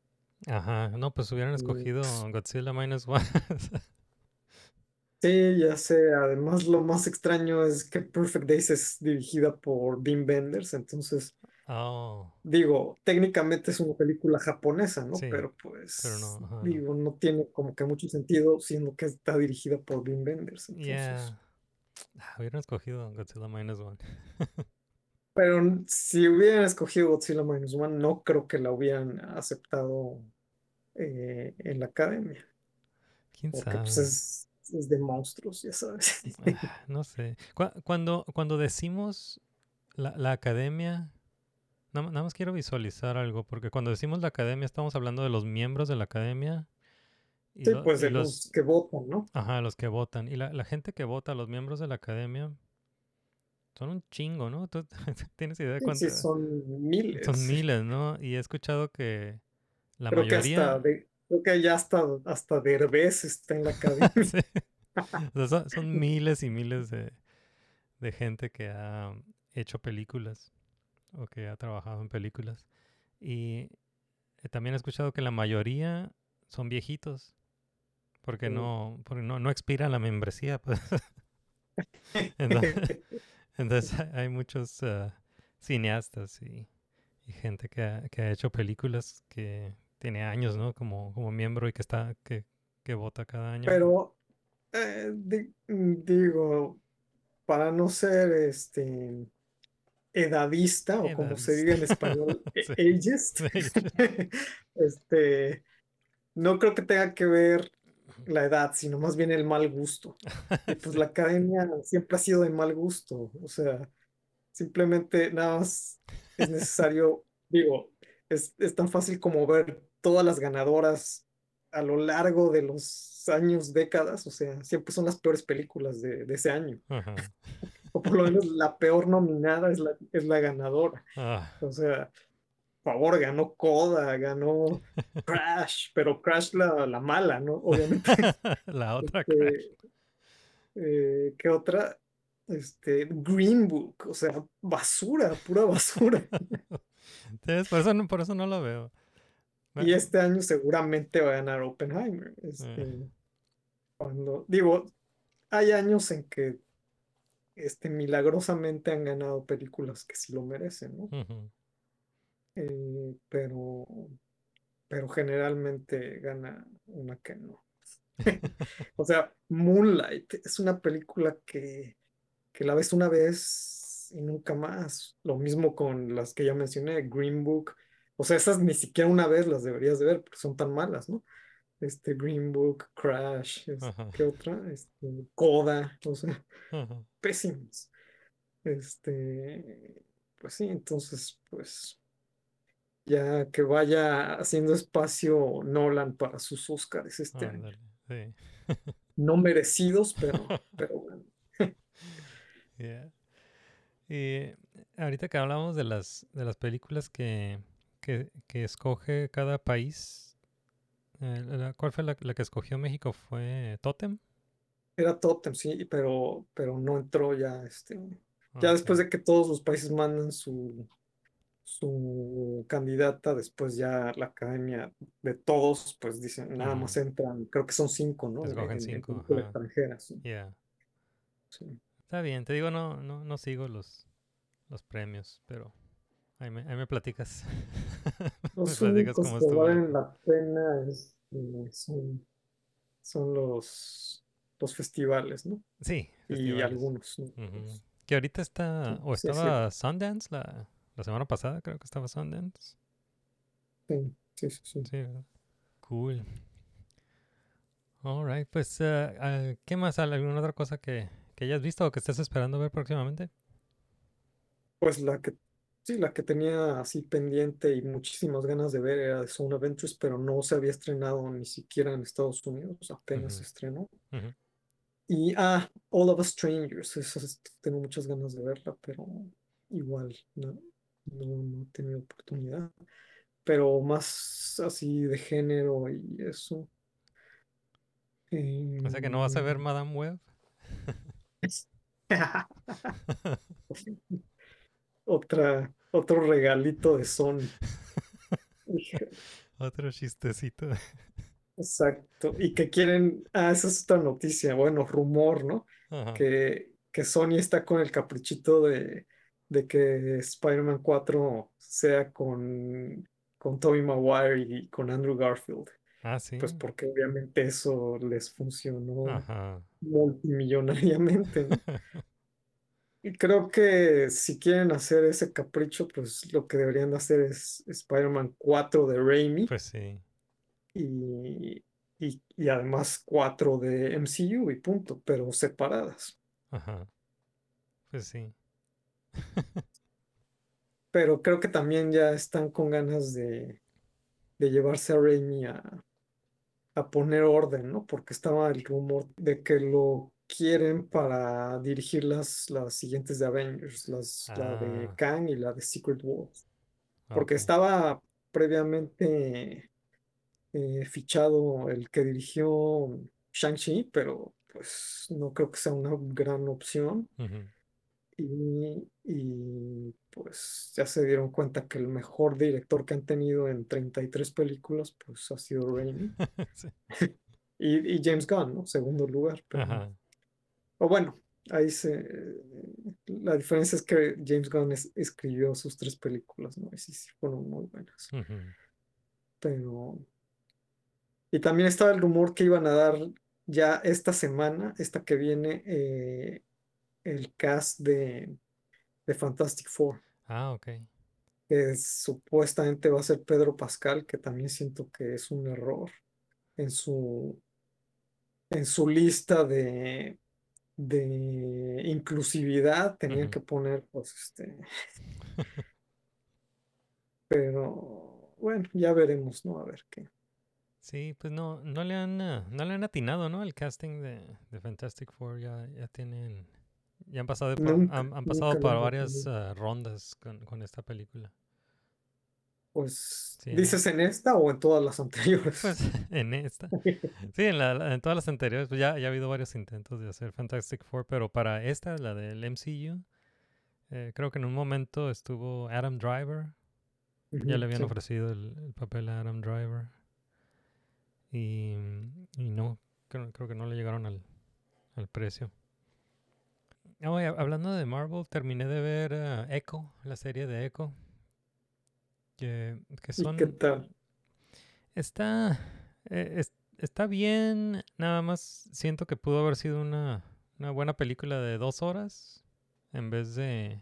Ajá, no, pues hubieran escogido Godzilla Minus One. sí, ya sé. Además, lo más extraño es que Perfect Days es dirigida por Wim Wenders. Entonces, Oh, digo, técnicamente es una película japonesa, ¿no? Sí, Pero pues, pero no, ajá, digo, no tiene como que mucho sentido siendo que está dirigida por Wim Wenders. Entonces, yeah. Ah, hubieran escogido Godzilla Minus One. Pero si hubieran escogido Godzilla Minus One, no creo que la hubieran aceptado eh, en la academia. ¿Quién Porque sabe? pues es, es de monstruos, ya sabes. Ah, No sé. Cu- Cuando, cuando decimos la, la academia, nada, nada más quiero visualizar algo, porque cuando decimos la academia estamos hablando de los miembros de la academia. Y Sí, lo- pues y de los que votan, ¿no? Ajá, los que votan. Y la, la gente que vota, los miembros de la academia, son un chingo, ¿no? ¿Tú tienes idea de Sí, cuánto? sí, son miles. Son miles, ¿no? Y he escuchado que la Creo que mayoría... hasta de, creo que ya hasta, hasta Derbez está en la academia. Sí. O sea, son, son miles y miles de, de gente que ha hecho películas o que ha trabajado en películas. Y eh, también he escuchado que la mayoría son viejitos. Porque Sí. no, porque no, no expira la membresía. Pues. Entonces, entonces hay- muchos ah, cineastas y, y gente que ha, que ha hecho películas que tiene años, ¿no? Como, como miembro y que está, que, que vota cada año. Pero eh, di- digo, para no ser este edadista o como se diga en español, Sí. ageist, este, no creo que tenga que ver la edad, sino más bien el mal gusto. Y pues la academia siempre ha sido de mal gusto, o sea, simplemente nada más es necesario, digo, es, es tan fácil como ver todas las ganadoras a lo largo de los años, décadas, o sea, siempre son las peores películas de, de ese año. Ajá. O por lo menos la peor nominada es la, es la ganadora. Ah, O sea, por favor, ganó Coda, ganó Crash, pero Crash la, la mala, ¿no? Obviamente. la otra Este, Crash. eh, ¿qué otra? Este, Green Book, o sea, basura, pura basura. ¿Ves? Por eso no, por eso no lo veo. Y este año seguramente va a ganar Oppenheimer. Eh. Este, cuando, digo, hay años en que este, milagrosamente han ganado películas que sí lo merecen, ¿no? Eh, pero, pero generalmente gana una que no. O sea, Moonlight es una película que, que la ves una vez y nunca más. Lo mismo con las que ya mencioné, Green Book. O sea, esas ni siquiera una vez las deberías de ver porque son tan malas, ¿no? Este Green Book, Crash, es-. ¿qué otra? Este, Coda, o sea, Ajá. pésimos. Este, pues sí, entonces, pues Ya que vaya haciendo espacio Nolan para sus Oscars este año. Sí. No merecidos, pero, pero bueno. Yeah. Y ahorita que hablamos de las, de las películas que, que, que escoge cada país, eh, ¿cuál fue la, la que escogió México? ¿Fue Totem? Era Totem, sí, pero, pero no entró ya, este, ya Ah, después ok. de que todos los países mandan su, su candidata, después ya la academia de todos, pues dicen, nada más entran, creo que son cinco, ¿no? En- Escogen en- en cinco, película ajá. extranjera, sí. Yeah. Sí. Está bien, te digo, no, no, no sigo los, los premios, pero ahí me, ahí me platicas. me Los platicas únicos cómo que valen la pena es, eh, son, son los, los festivales, ¿no? Sí, Y algunos, ¿no? Que ahorita está, Sí, o sí, estaba Sundance la, la semana pasada, creo que estaba Sundance. Sí, sí, sí, sí. Cool. Alright, pues, ah, ¿qué más? ¿Alguna otra cosa que, que hayas visto o que estés esperando ver próximamente? Pues la que, sí, la que tenía así pendiente y muchísimas ganas de ver era de Zone Adventures, pero no se había estrenado ni siquiera en Estados Unidos, apenas Ujú. se estrenó. Y, ah, All of Us Strangers, es- tengo muchas ganas de verla, pero igual no, no, no he tenido oportunidad. Pero más así de género y eso. O sea que no vas a ver Em, Madame Web. Otra, otro regalito de Sony. Otro chistecito. Exacto. Y que quieren, ah, esa es otra noticia, bueno, rumor, ¿no? Ajá. Que, que Sony está con el caprichito de, de que Spider-Man 4 sea con, con Tobey Maguire y con Andrew Garfield. Ah, sí. Pues porque obviamente eso les funcionó Ajá. Multimillonariamente. Y creo que si quieren hacer ese capricho, pues lo que deberían de hacer es Spider-Man 4 de Raimi Pues sí. y, y, y además 4 de MCU y punto, pero separadas. Ajá. Pues sí. Pero creo que también ya están con ganas de, de llevarse a Raimi a, a poner orden, ¿no? Porque estaba el rumor de que lo quieren para dirigir las, las siguientes de Avengers, las, la de Ah. Kang y la de Secret Wars. Porque estaba previamente eh, fichado el que dirigió Shang-Chi, pero pues no creo que sea una gran opción. Y, y, pues ya se dieron cuenta que el mejor director que han tenido en 33 películas pues ha sido Raimi. Sí. Y, y James Gunn, ¿no? Segundo lugar. Pero, o bueno, ahí se... La diferencia es que James Gunn es- escribió sus tres películas, ¿no? Y sí, sí fueron muy buenas. Pero... Y también estaba el rumor que iban a dar ya esta semana, esta que viene, eh, el cast de, de Fantastic Four. Ah, ok. que supuestamente va a ser Pedro Pascal, que también siento que es un error en su, en su lista de, de inclusividad, tenían que poner, pues, este, pero bueno, ya veremos, ¿no? A ver qué. Sí, pues no, no le han, ah, no le han atinado, ¿no? El casting de, de Fantastic Four ya, ya tienen, ya han pasado, por- Nunca, han, pasado por varias ah, rondas con, con esta película. Pues. ¿dices en esta o en todas las anteriores? Pues en esta. Sí, en, la, la- en todas las anteriores, pues ya, ya ha habido varios intentos de hacer Fantastic Four, pero para esta, la del MCU, eh, creo que en un momento estuvo Adam Driver. Ya le habían sí. ofrecido el, el papel a Adam Driver. Y, y no, creo, creo que no le llegaron al, al precio. Y hab- hablando de Marvel, terminé de ver ah, Echo, la serie de Echo. Que, que ¿Y son. qué tal? Está, eh, es- está bien, nada más siento que pudo haber sido una, una buena película de dos horas en vez de,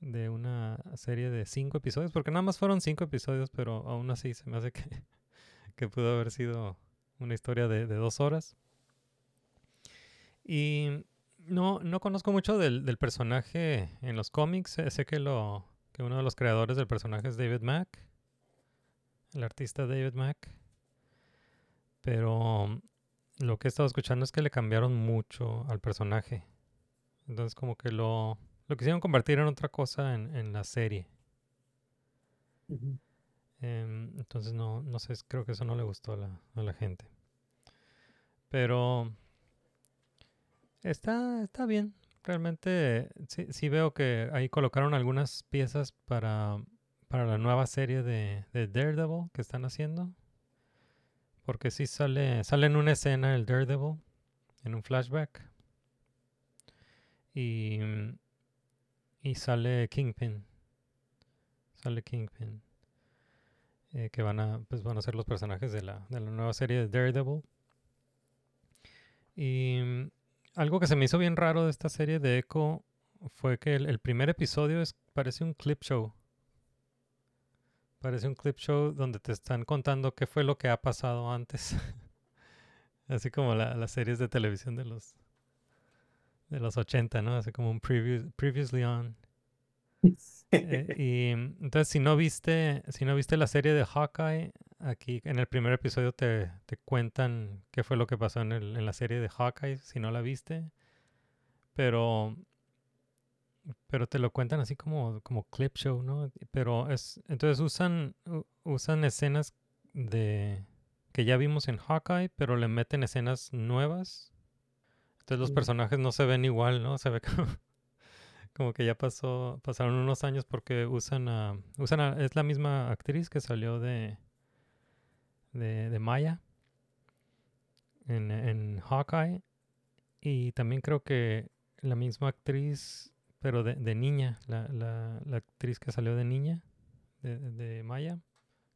de una serie de cinco episodios, porque nada más fueron cinco episodios, pero aún así se me hace que, que pudo haber sido una historia de, de dos horas. Y no, no conozco mucho del, del personaje en los cómics, sé, que, lo, que uno de los creadores del personaje es David Mack. el artista David Mack. Pero lo que he estado escuchando es que le cambiaron mucho al personaje. Entonces como que lo, lo quisieron convertir en otra cosa en, en la serie. Em, entonces no, no sé, creo que eso no le gustó a la, a la gente. Pero está, está bien. Realmente sí, sí veo que ahí colocaron algunas piezas para, para la nueva serie de, de Daredevil que están haciendo. Porque sí sale, sale en una escena el Daredevil, en un flashback. Y, y sale Kingpin. Sale Kingpin. eh, que van a, pues van a ser los personajes de la, de la nueva serie de Daredevil. Y algo que se me hizo bien raro de esta serie de Echo fue que el, el primer episodio es, parece un clip show. Parece un clip show donde te están contando qué fue lo que ha pasado antes. Así como la- las series de televisión de los de los 80, ¿no? Así como un previous, previously on. Eh, y mm, entonces si no viste, si no viste la serie de Hawkeye, aquí en el primer episodio te, te cuentan qué fue lo que pasó en, el- en la serie de Hawkeye, si no la viste. Pero pero te lo cuentan así como, como clip show, ¿no? Pero es, entonces usan, usan escenas de que ya vimos en Hawkeye, pero le meten escenas nuevas. Entonces los personajes no se ven igual, ¿no? Se ve como, como que ya pasó, pasaron unos años porque usan a, usan a- es la misma actriz que salió de, de, de Maya en, en Hawkeye. Y también creo que la misma actriz, pero de, de niña, la, la, la actriz que salió de niña, de, de Maya.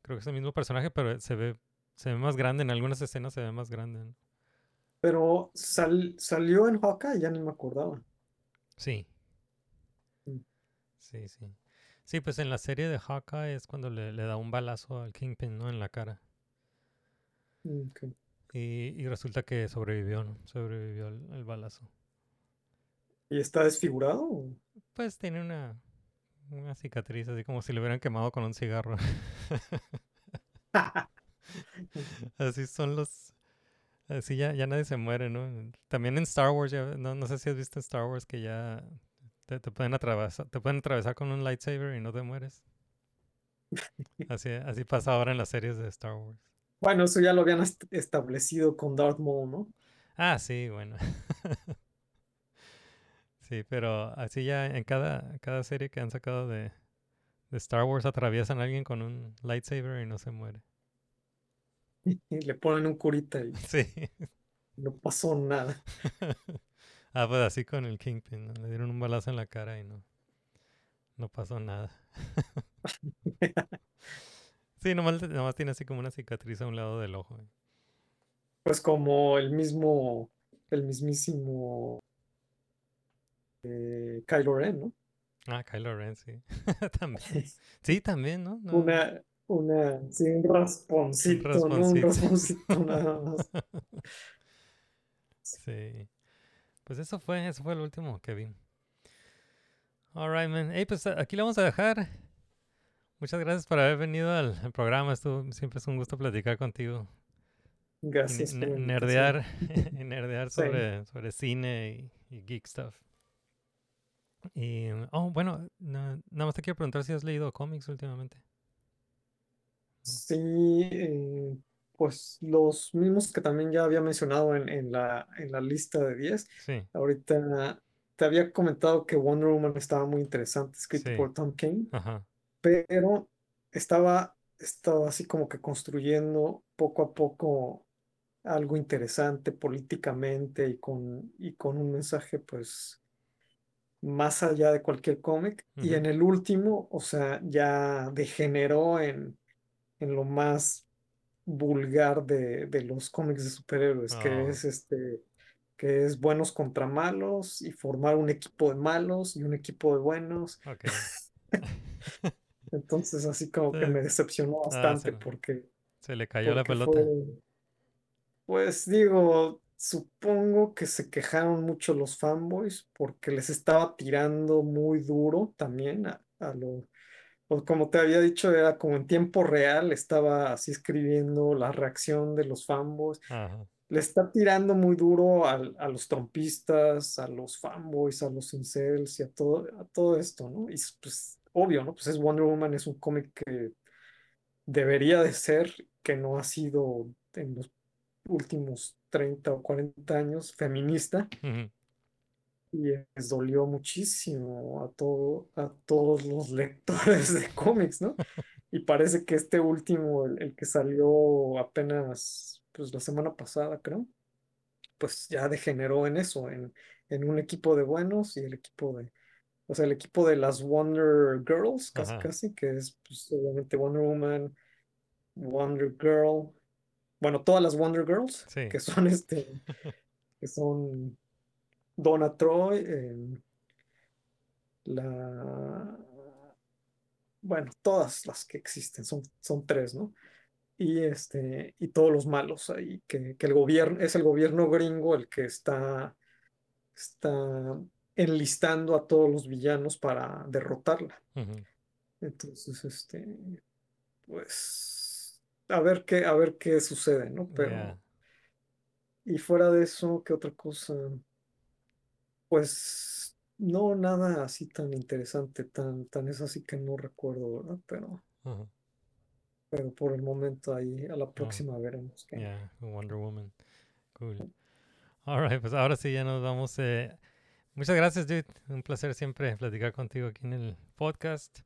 Creo que es el mismo personaje, pero se ve, se ve más grande. En algunas escenas se ve más grande. ¿no? Pero sal- salió en Hawkeye, ya ni me acordaba. Sí. Mm. Sí, sí. Sí, pues en la serie de Hawkeye es cuando le, le da un balazo al Kingpin, ¿no? En la cara. Mm. Y, y resulta que sobrevivió, ¿no? Sobrevivió el, el balazo. ¿Y está desfigurado? Pues tiene una, una cicatriz, así como si le hubieran quemado con un cigarro. Así son los... Así ya, ya nadie se muere, ¿no? También en Star Wars, ya, no, no sé si has visto en Star Wars que ya te, te pueden atravesar, te pueden atravesar con un lightsaber y no te mueres. Así, así pasa ahora en las series de Star Wars. Bueno, eso ya lo habían est- establecido con Darth Maul, ¿no? Ah, sí, bueno. Sí, pero así ya en cada, cada serie que han sacado de, de Star Wars atraviesan a alguien con un lightsaber y no se muere. Y le ponen un curita y Sí. no pasó nada. Ah, pues así con el Kingpin, ¿no? Le dieron un balazo en la cara y no, no pasó nada. Sí, nomás, nomás tiene así como una cicatriz a un lado del ojo. ¿eh? Pues como el mismo, el mismísimo eh, Kylo Ren, ¿no? Ah, Kylo Ren, sí. También. Sí, también, ¿no? No- Una, una, sí, un rasponcito, ¿no? Un rasponcito. rasponcito nada más. Sí. Pues eso fue, eso fue el último que vi. Alright, man. Hey, pues aquí lo vamos a dejar. Muchas gracias por haber venido al, programa. Estuvo, siempre es un gusto platicar contigo. Gracias por nerdear, y nerdear Sí. sobre, sobre cine y, y geek stuff. Y, oh, bueno, na- nada más te quiero preguntar si has leído cómics últimamente. Sí, eh, pues los mismos que también ya había mencionado en, en la, en la lista de 10. Sí. Ahorita te había comentado que Wonder Woman estaba muy interesante, escrito Sí. por Tom King, Ajá. Pero estaba, estaba así como que construyendo poco a poco algo interesante políticamente y con, y con un mensaje pues más allá de cualquier cómic. Y en el último, o sea, ya degeneró en, en lo más vulgar de, de los cómics de superhéroes, que Oh. es este, que es buenos contra malos y formar un equipo de malos y un equipo de buenos. Ok. Entonces, así como que me decepcionó Ah, se, bastante porque, se le cayó la pelota. fue, pues digo, supongo que se quejaron mucho los fanboys porque les estaba tirando muy duro también a, a lo, o como te había dicho, era como en tiempo real, estaba así escribiendo la reacción de los fanboys. Ajá. Le está tirando muy duro al- a los trompistas, a los fanboys, a los incels y a todo, a todo esto, ¿no? Y es, pues obvio, ¿no? Pues es Wonder Woman, es un cómic que debería de ser, que no ha sido en los últimos 30 o 40 años feminista. Ujú. Y les dolió muchísimo a todo, a todos los lectores de cómics, ¿no? Y parece que este último, el, el que salió apenas, pues la semana pasada, creo, pues ya degeneró en eso, en, en un equipo de buenos y el equipo de, o sea, el equipo de las Wonder Girls, casi, Ajá. casi, que es pues, obviamente Wonder Woman, Wonder Girl, bueno, todas las Wonder Girls, Sí. que son este, que son Donna Troy, eh, la, bueno, todas las que existen, son, son tres, ¿no? Y este, y todos los malos ahí, que, que el gobierno, es el gobierno gringo el que está, está enlistando a todos los villanos para derrotarla. Entonces, este, pues, a ver qué, a ver qué sucede, ¿no? Pero, y fuera de eso, ¿qué otra cosa? Pues, no, nada así tan interesante, tan, tan es así que no recuerdo, ¿verdad? Pero, pero por el momento ahí, a la próxima veremos. Yeah, Wonder Woman. Cool. All right, pues ahora sí ya nos vamos. eh, Muchas gracias, dude. Un placer siempre platicar contigo aquí en el podcast.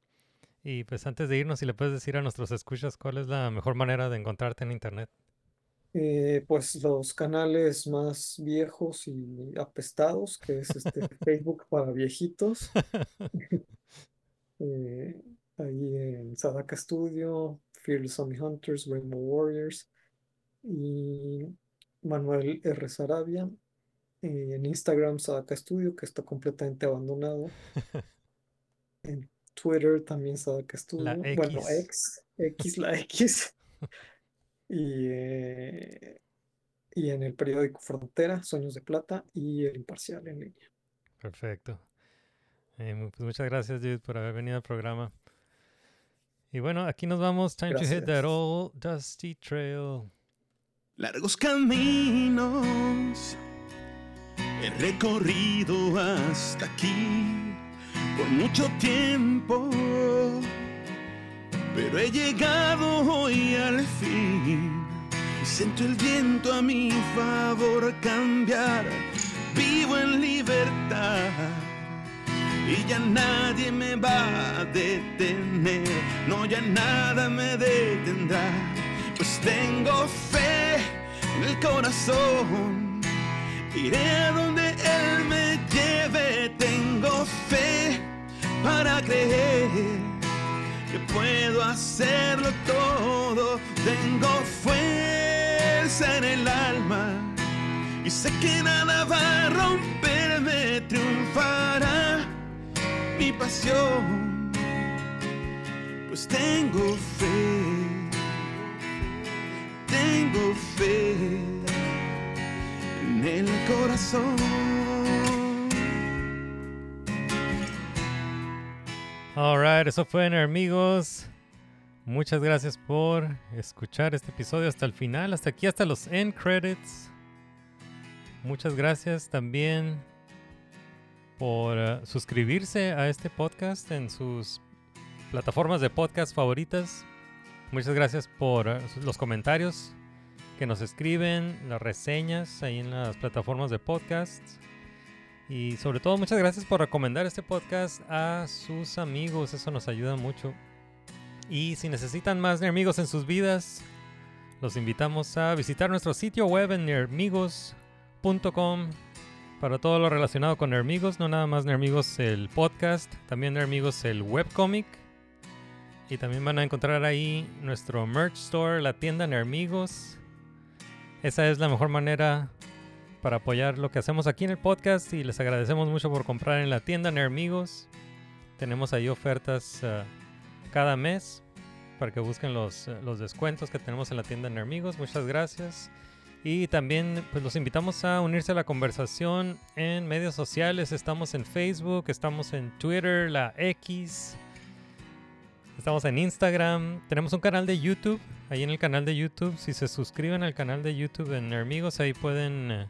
Y pues antes de irnos, si le puedes decir a nuestros escuchas cuál es la mejor manera de encontrarte en internet. Eh, pues los canales más viejos y apestados, que es este Facebook para viejitos. Eh, ahí en Sadaka Studio, Fearless Zombie Hunters, Rainbow Warriors y Manuel R. Sarabia. Eh, en Instagram Sadaka Studio, que está completamente abandonado. En Twitter también Sadaka Studio. La Bueno, X. X, la X. Y, eh, y en el periódico Frontera, Sueños de Plata y El Imparcial en línea. Perfecto. Eh, pues muchas gracias, dude, por haber venido al programa. Y bueno, aquí nos vamos. Time to hit that old dusty trail. Largos caminos he recorrido hasta aquí por mucho tiempo, pero he llegado hoy al fin. Y siento el viento a mi favor cambiar. Vivo en libertad y ya nadie me va a detener, no ya nada me detendrá, pues tengo fe en el corazón, iré a donde Él me lleve, tengo fe para creer que puedo hacerlo todo, tengo fuerza en el alma y sé que nada va a romperme, triunfará mi pasión, pues tengo fe, tengo fe en el corazón. Alright, eso fue amigos. Muchas gracias por escuchar este episodio hasta el final, hasta aquí, hasta los end credits. Muchas gracias también por eh, suscribirse a este podcast en sus plataformas de podcast favoritas. Muchas gracias por eh, los comentarios que nos escriben, las reseñas ahí en las plataformas de podcast. Y sobre todo, muchas gracias por recomendar este podcast a sus amigos. Eso nos ayuda mucho. Y si necesitan más Nermigos en sus vidas, los invitamos a visitar nuestro sitio web en nermigos.com para todo lo relacionado con Nermigos. No nada más Nermigos el podcast, también Nermigos el webcomic. Y también van a encontrar ahí nuestro merch store, la tienda Nermigos. Esa es la mejor manera para apoyar lo que hacemos aquí en el podcast y les agradecemos mucho por comprar en la tienda Nermigos. Tenemos ahí ofertas uh, cada mes para que busquen los, uh, los descuentos que tenemos en la tienda Nermigos. Muchas gracias. Y también pues, los invitamos a unirse a la conversación en medios sociales. Estamos en Facebook, estamos en Twitter, la X. Estamos en Instagram. Tenemos un canal de YouTube. Ahí en el canal de YouTube, si se suscriben al canal de YouTube en Nermigos, ahí pueden, eh,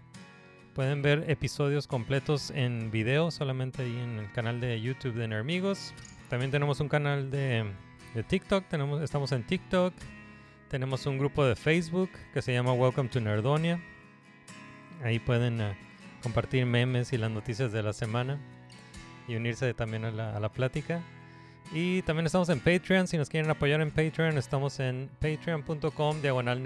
pueden ver episodios completos en video, solamente ahí en el canal de YouTube de Nermigos. También tenemos un canal de, de TikTok. Tenemos, estamos en TikTok. Tenemos un grupo de Facebook que se llama Welcome to Nerdonia. Ahí pueden eh, compartir memes y las noticias de la semana y unirse también a la, a la plática. Y también estamos en Patreon. Si nos quieren apoyar en Patreon, estamos en patreon.com diagonal.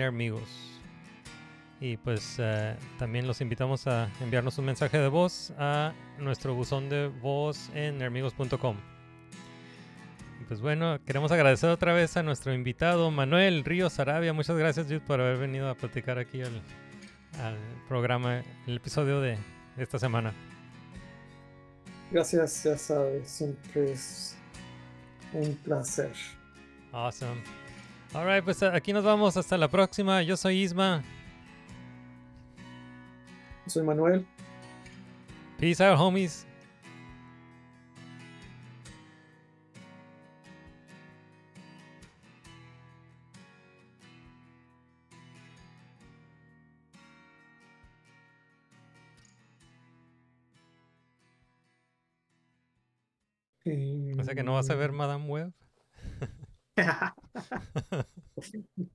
Y pues eh, también los invitamos a enviarnos un mensaje de voz a nuestro buzón de voz en nermigos.com. Pues bueno, queremos agradecer otra vez a nuestro invitado Manuel Ríos Arabia. Muchas gracias, Jude, por haber venido a platicar aquí al, al programa, el episodio de esta semana. Gracias, ya sabes, siempre es un placer. Awesome. Alright, pues aquí nos vamos. Hasta la próxima. Yo soy Isma. Soy Manuel. Peace out, homies. sea que no vas a ver mm. Madame Web.